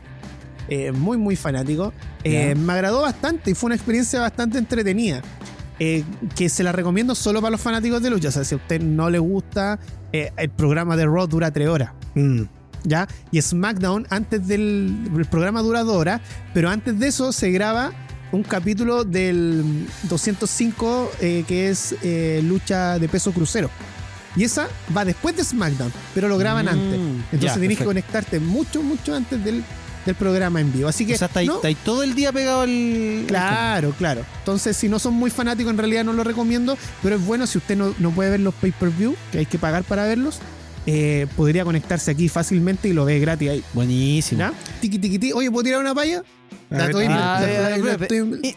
eh, muy, muy fanático. Eh, me agradó bastante y fue una experiencia bastante entretenida. eh, que se la recomiendo solo para los fanáticos de lucha. O sea, si a usted no le gusta, eh, el programa de Raw dura tres horas.
Mm.
¿Ya? Y SmackDown, antes del el programa dura dos horas, pero antes de eso se graba un capítulo del 205 eh, que es eh, lucha de peso crucero. Y esa va después de SmackDown, pero lo graban
Mm,
antes. Entonces
ya,
tenés que conectarte mucho, mucho antes del, del programa en vivo. Así que
O sea, está ahí,
no,
está ahí todo el día pegado al.
Claro, claro. Entonces, si no son muy fanáticos, en realidad no lo recomiendo, pero es bueno si usted no, no puede ver los pay-per-view, que hay que pagar para verlos, eh, podría conectarse aquí fácilmente y lo ve gratis ahí.
Buenísimo.
¿Ya? Tiki, tiki, tiki. Oye, ¿puedo tirar una palla? La estoy,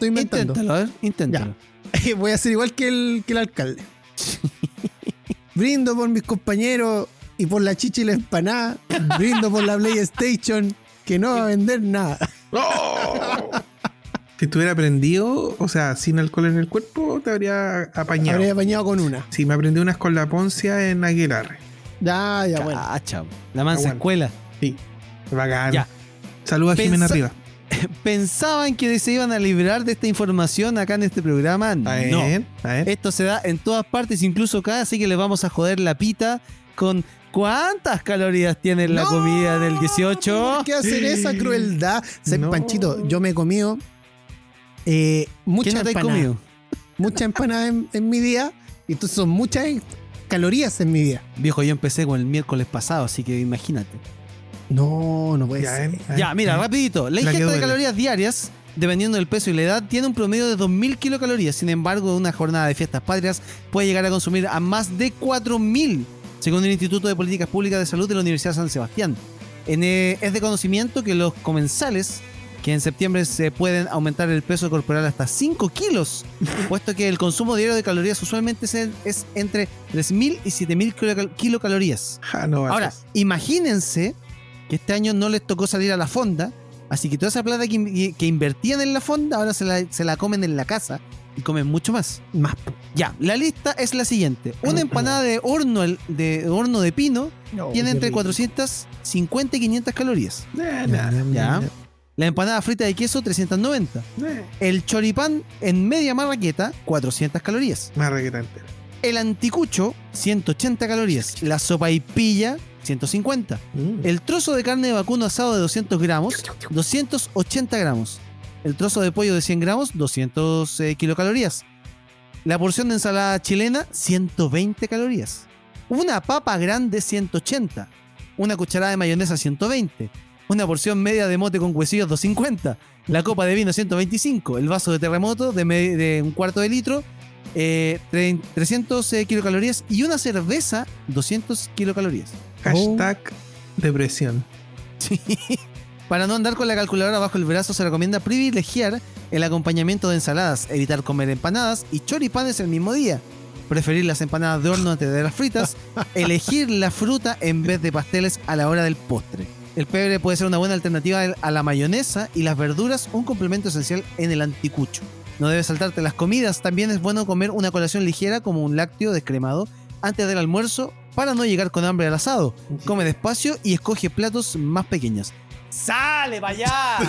inventando.
Inténtalo, a ver, inténtalo.
Voy a hacer igual que el, que el alcalde. Brindo por mis compañeros y por la chicha y la empanada. Brindo por la PlayStation, que no va a vender nada.
¡Oh! Si estuviera prendido, o sea, sin alcohol en el cuerpo, te habría apañado.
Habría apañado con una.
Sí, me aprendí unas con la poncia en Aguilar.
Ya, ya, bueno.
Cacha, la mansa escuela.
Sí. Bacán.
Ya.
Saludos a Jimena Arriba.
¿Pensaban que se iban a librar de esta información acá en este programa?
A
No.
ver.
Esto se da en todas partes, incluso acá, así que les vamos a joder la pita con cuántas calorías tiene la
No,
comida del 18.
¿Por qué hacen esa crueldad? Se-
No.
Panchito, yo me he comido eh,
¿Qué
mucha
no te has
empanada.
comido?
Mucha empanada en, en mi día. Y entonces son muchas calorías en mi vida.
Viejo, yo empecé con el miércoles pasado, así que imagínate.
No, no puede
Ya,
ser.
ven, a
Ya, mira, rapidito. La ingesta de calorías diarias, dependiendo del peso y la edad, tiene un promedio de 2.000 kilocalorías. Sin embargo, una jornada de fiestas patrias puede llegar a consumir a más de 4.000, según el Instituto de Políticas Públicas de Salud de la Universidad de San Sebastián. En, eh, es de conocimiento que los comensales, que en septiembre se pueden aumentar el peso corporal hasta 5 kilos, puesto que el consumo diario de calorías usualmente es, entre 3.000 y 7.000 kilocal- kilocalorías.
Ja, no
Ahora, imagínense que este año no les tocó salir a la fonda, así que toda esa plata que, in- que invertían en la fonda ahora se la, se la comen en la casa y comen mucho más.
Más.
Ya, la lista es la siguiente. Una empanada de horno de horno de pino tiene entre 450 y 500 calorías. Ya. La empanada frita de queso 390.
nah.
El choripán en media marraqueta 400 calorías.
Más raqueta entera.
El anticucho 180 calorías. La sopa y pilla 150.
Mm.
El trozo de carne de vacuno asado de 200 gramos, 280 gramos. El trozo de pollo de 100 gramos, 200 eh, kilocalorías. La porción de ensalada chilena, 120 calorías. Una papa grande, 180. Una cucharada de mayonesa, 120. Una porción media de mote con huesillos, 250. La copa de vino, 125. El vaso de terremoto de, un cuarto de litro, eh, tre- 300 eh, kilocalorías. Y una cerveza, 200 kilocalorías.
Hashtag depresión.
Sí. Para no andar con la calculadora bajo el brazo, se recomienda privilegiar el acompañamiento de ensaladas, evitar comer empanadas y choripanes el mismo día, preferir las empanadas de horno antes de las fritas, elegir la fruta en vez de pasteles a la hora del postre. El pebre puede ser una buena alternativa a la mayonesa y las verduras un complemento esencial en el anticucho. No debes saltarte las comidas, también es bueno comer una colación ligera como un lácteo descremado antes del almuerzo para no llegar con hambre al asado. Come despacio y escoge platos más pequeños. ¡Sale, vaya!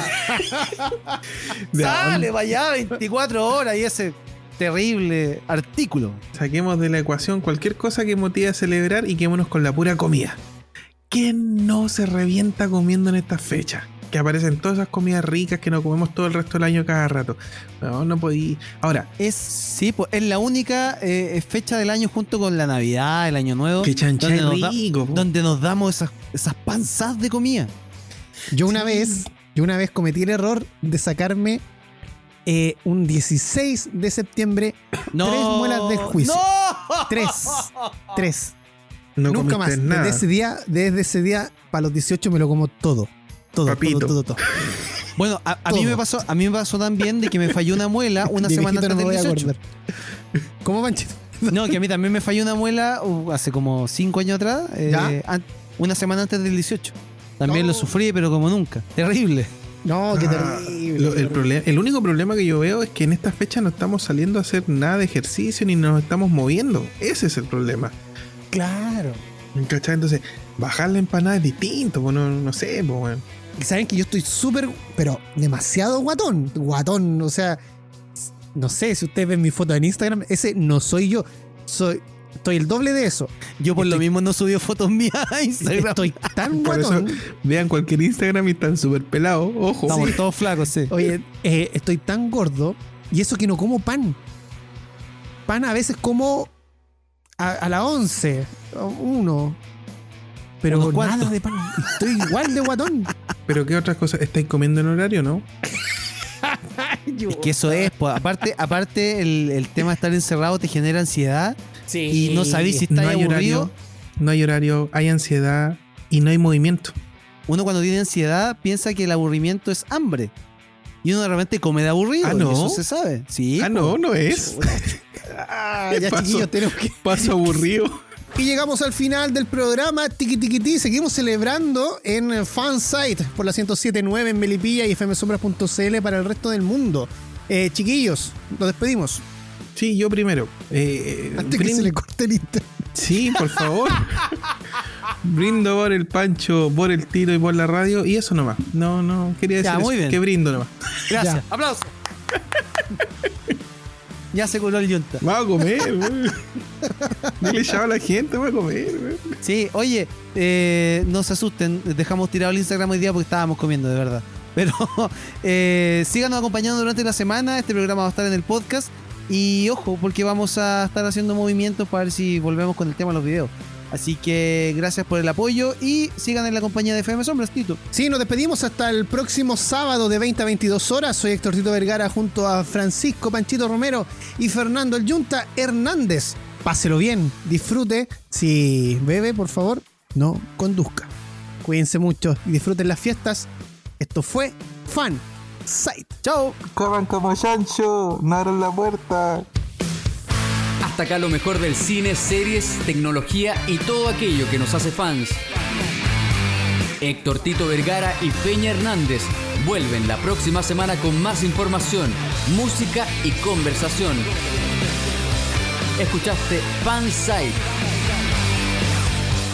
¡Sale, vaya! 24 horas y ese terrible artículo.
Saquemos de la ecuación cualquier cosa que motive a celebrar y quémonos con la pura comida. ¿Quién no se revienta comiendo en estas fechas? Que aparecen todas esas comidas ricas que nos comemos todo el resto del año cada rato. No, no podí. Ahora,
Es, sí, pues, es la única eh, fecha del año junto con la Navidad, el Año Nuevo,
que
donde nos da-
rico. po.
donde nos damos esas, esas panzas de comida.
Yo una vez, yo una vez cometí el error de sacarme eh, un 16 de septiembre
No,
tres muelas del juicio.
¡No!
Tres. Tres.
No
Nunca más.
nada.
Desde ese día, desde ese día, para los 18 me lo como todo. Todo,
Papito.
todo, todo, todo.
Bueno, a, a mí me pasó, a mí me pasó también de que me falló una muela una
De
semana antes
no
del
voy a
18.
acordar. ¿Cómo, Panchito?
No, que a mí también me falló una muela uh, hace como cinco años atrás, eh, una semana antes del 18. También
No.
lo sufrí, pero como nunca. Terrible.
No, qué
Ah,
terrible.
lo- el, problema, el único problema que yo veo es que en estas fechas no estamos saliendo a hacer nada de ejercicio ni nos estamos moviendo. Ese es el problema.
Claro.
¿Cachai? Entonces, bajar la empanada es distinto, pues no, no sé, pues bueno.
Y saben que yo estoy súper, pero demasiado guatón. Guatón, o sea, no sé si ustedes ven mi foto en Instagram, ese no soy yo. Soy, estoy el doble de eso.
Yo por lo mismo no subí fotos mías a Instagram.
Estoy tan
Por eso
guatón.
vean cualquier Instagram y están súper pelados, ojo.
Estamos todos flacos, sí.
Oye, eh, estoy tan gordo y eso que no como pan. Pan a veces como a, a las 11, a uno. Pero nada de pan. Estoy igual de guatón.
Pero ¿qué otras cosas? ¿Estáis comiendo en horario, no?
Es que eso es, pues, aparte, aparte el, el tema de estar encerrado te genera ansiedad y no sabéis si
No
estáis
hay
aburrido.
horario, no hay horario, hay ansiedad y no hay movimiento.
Uno cuando tiene ansiedad piensa que el aburrimiento es hambre. Y uno de repente come de aburrido.
Ah, ¿no?
Eso se sabe. Sí.
ah, no, no es.
Ah, ya
Paso.
chiquillos, tenemos que.
Paso aburrido.
Y llegamos al final del programa Tiki Tiki Ti. Seguimos celebrando en Fansite por la 1079 en Melipilla y fmsombras.cl para el resto del mundo. Eh, chiquillos, nos despedimos.
Sí, yo primero. Eh,
Antes que se le corte el internet.
Sí, por favor. brindo por el Pancho, por el tiro y por la radio. Y eso nomás. No, no, quería decir
Ya, muy
eso,
bien.
que brindo nomás.
Gracias.
Ya.
Aplausos. ya se curó el yunta.
Vamos a comer, güey. Dile chao a la gente, vamos a comer, güey.
Sí, oye, eh, no se asusten, dejamos tirado el Instagram hoy día porque estábamos comiendo, de verdad. Pero eh, síganos acompañando durante la semana, este programa va a estar en el podcast. Y ojo, porque vamos a estar haciendo movimientos para ver si volvemos con el tema de los videos. Así que gracias por el apoyo y sigan en la compañía de FM Sombras, Tito.
Sí, nos despedimos hasta el próximo sábado de 20 a 22 horas. Soy Héctor Tito Vergara junto a Francisco Panchito Romero y Fernando El Yunta Hernández. Páselo bien, disfrute. Si bebe, por favor, no conduzca. Cuídense mucho y disfruten las fiestas. Esto fue Fan Site.
¡Chao!
Corran como chancho, no abran la puerta.
Hasta acá lo mejor del cine, series, tecnología y todo aquello que nos hace fans. Héctor Tito Vergara y Peña Hernández vuelven la próxima semana con más información, música y conversación. Escuchaste Fansite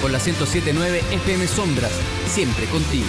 por la 1079 FM Sombras, siempre contigo.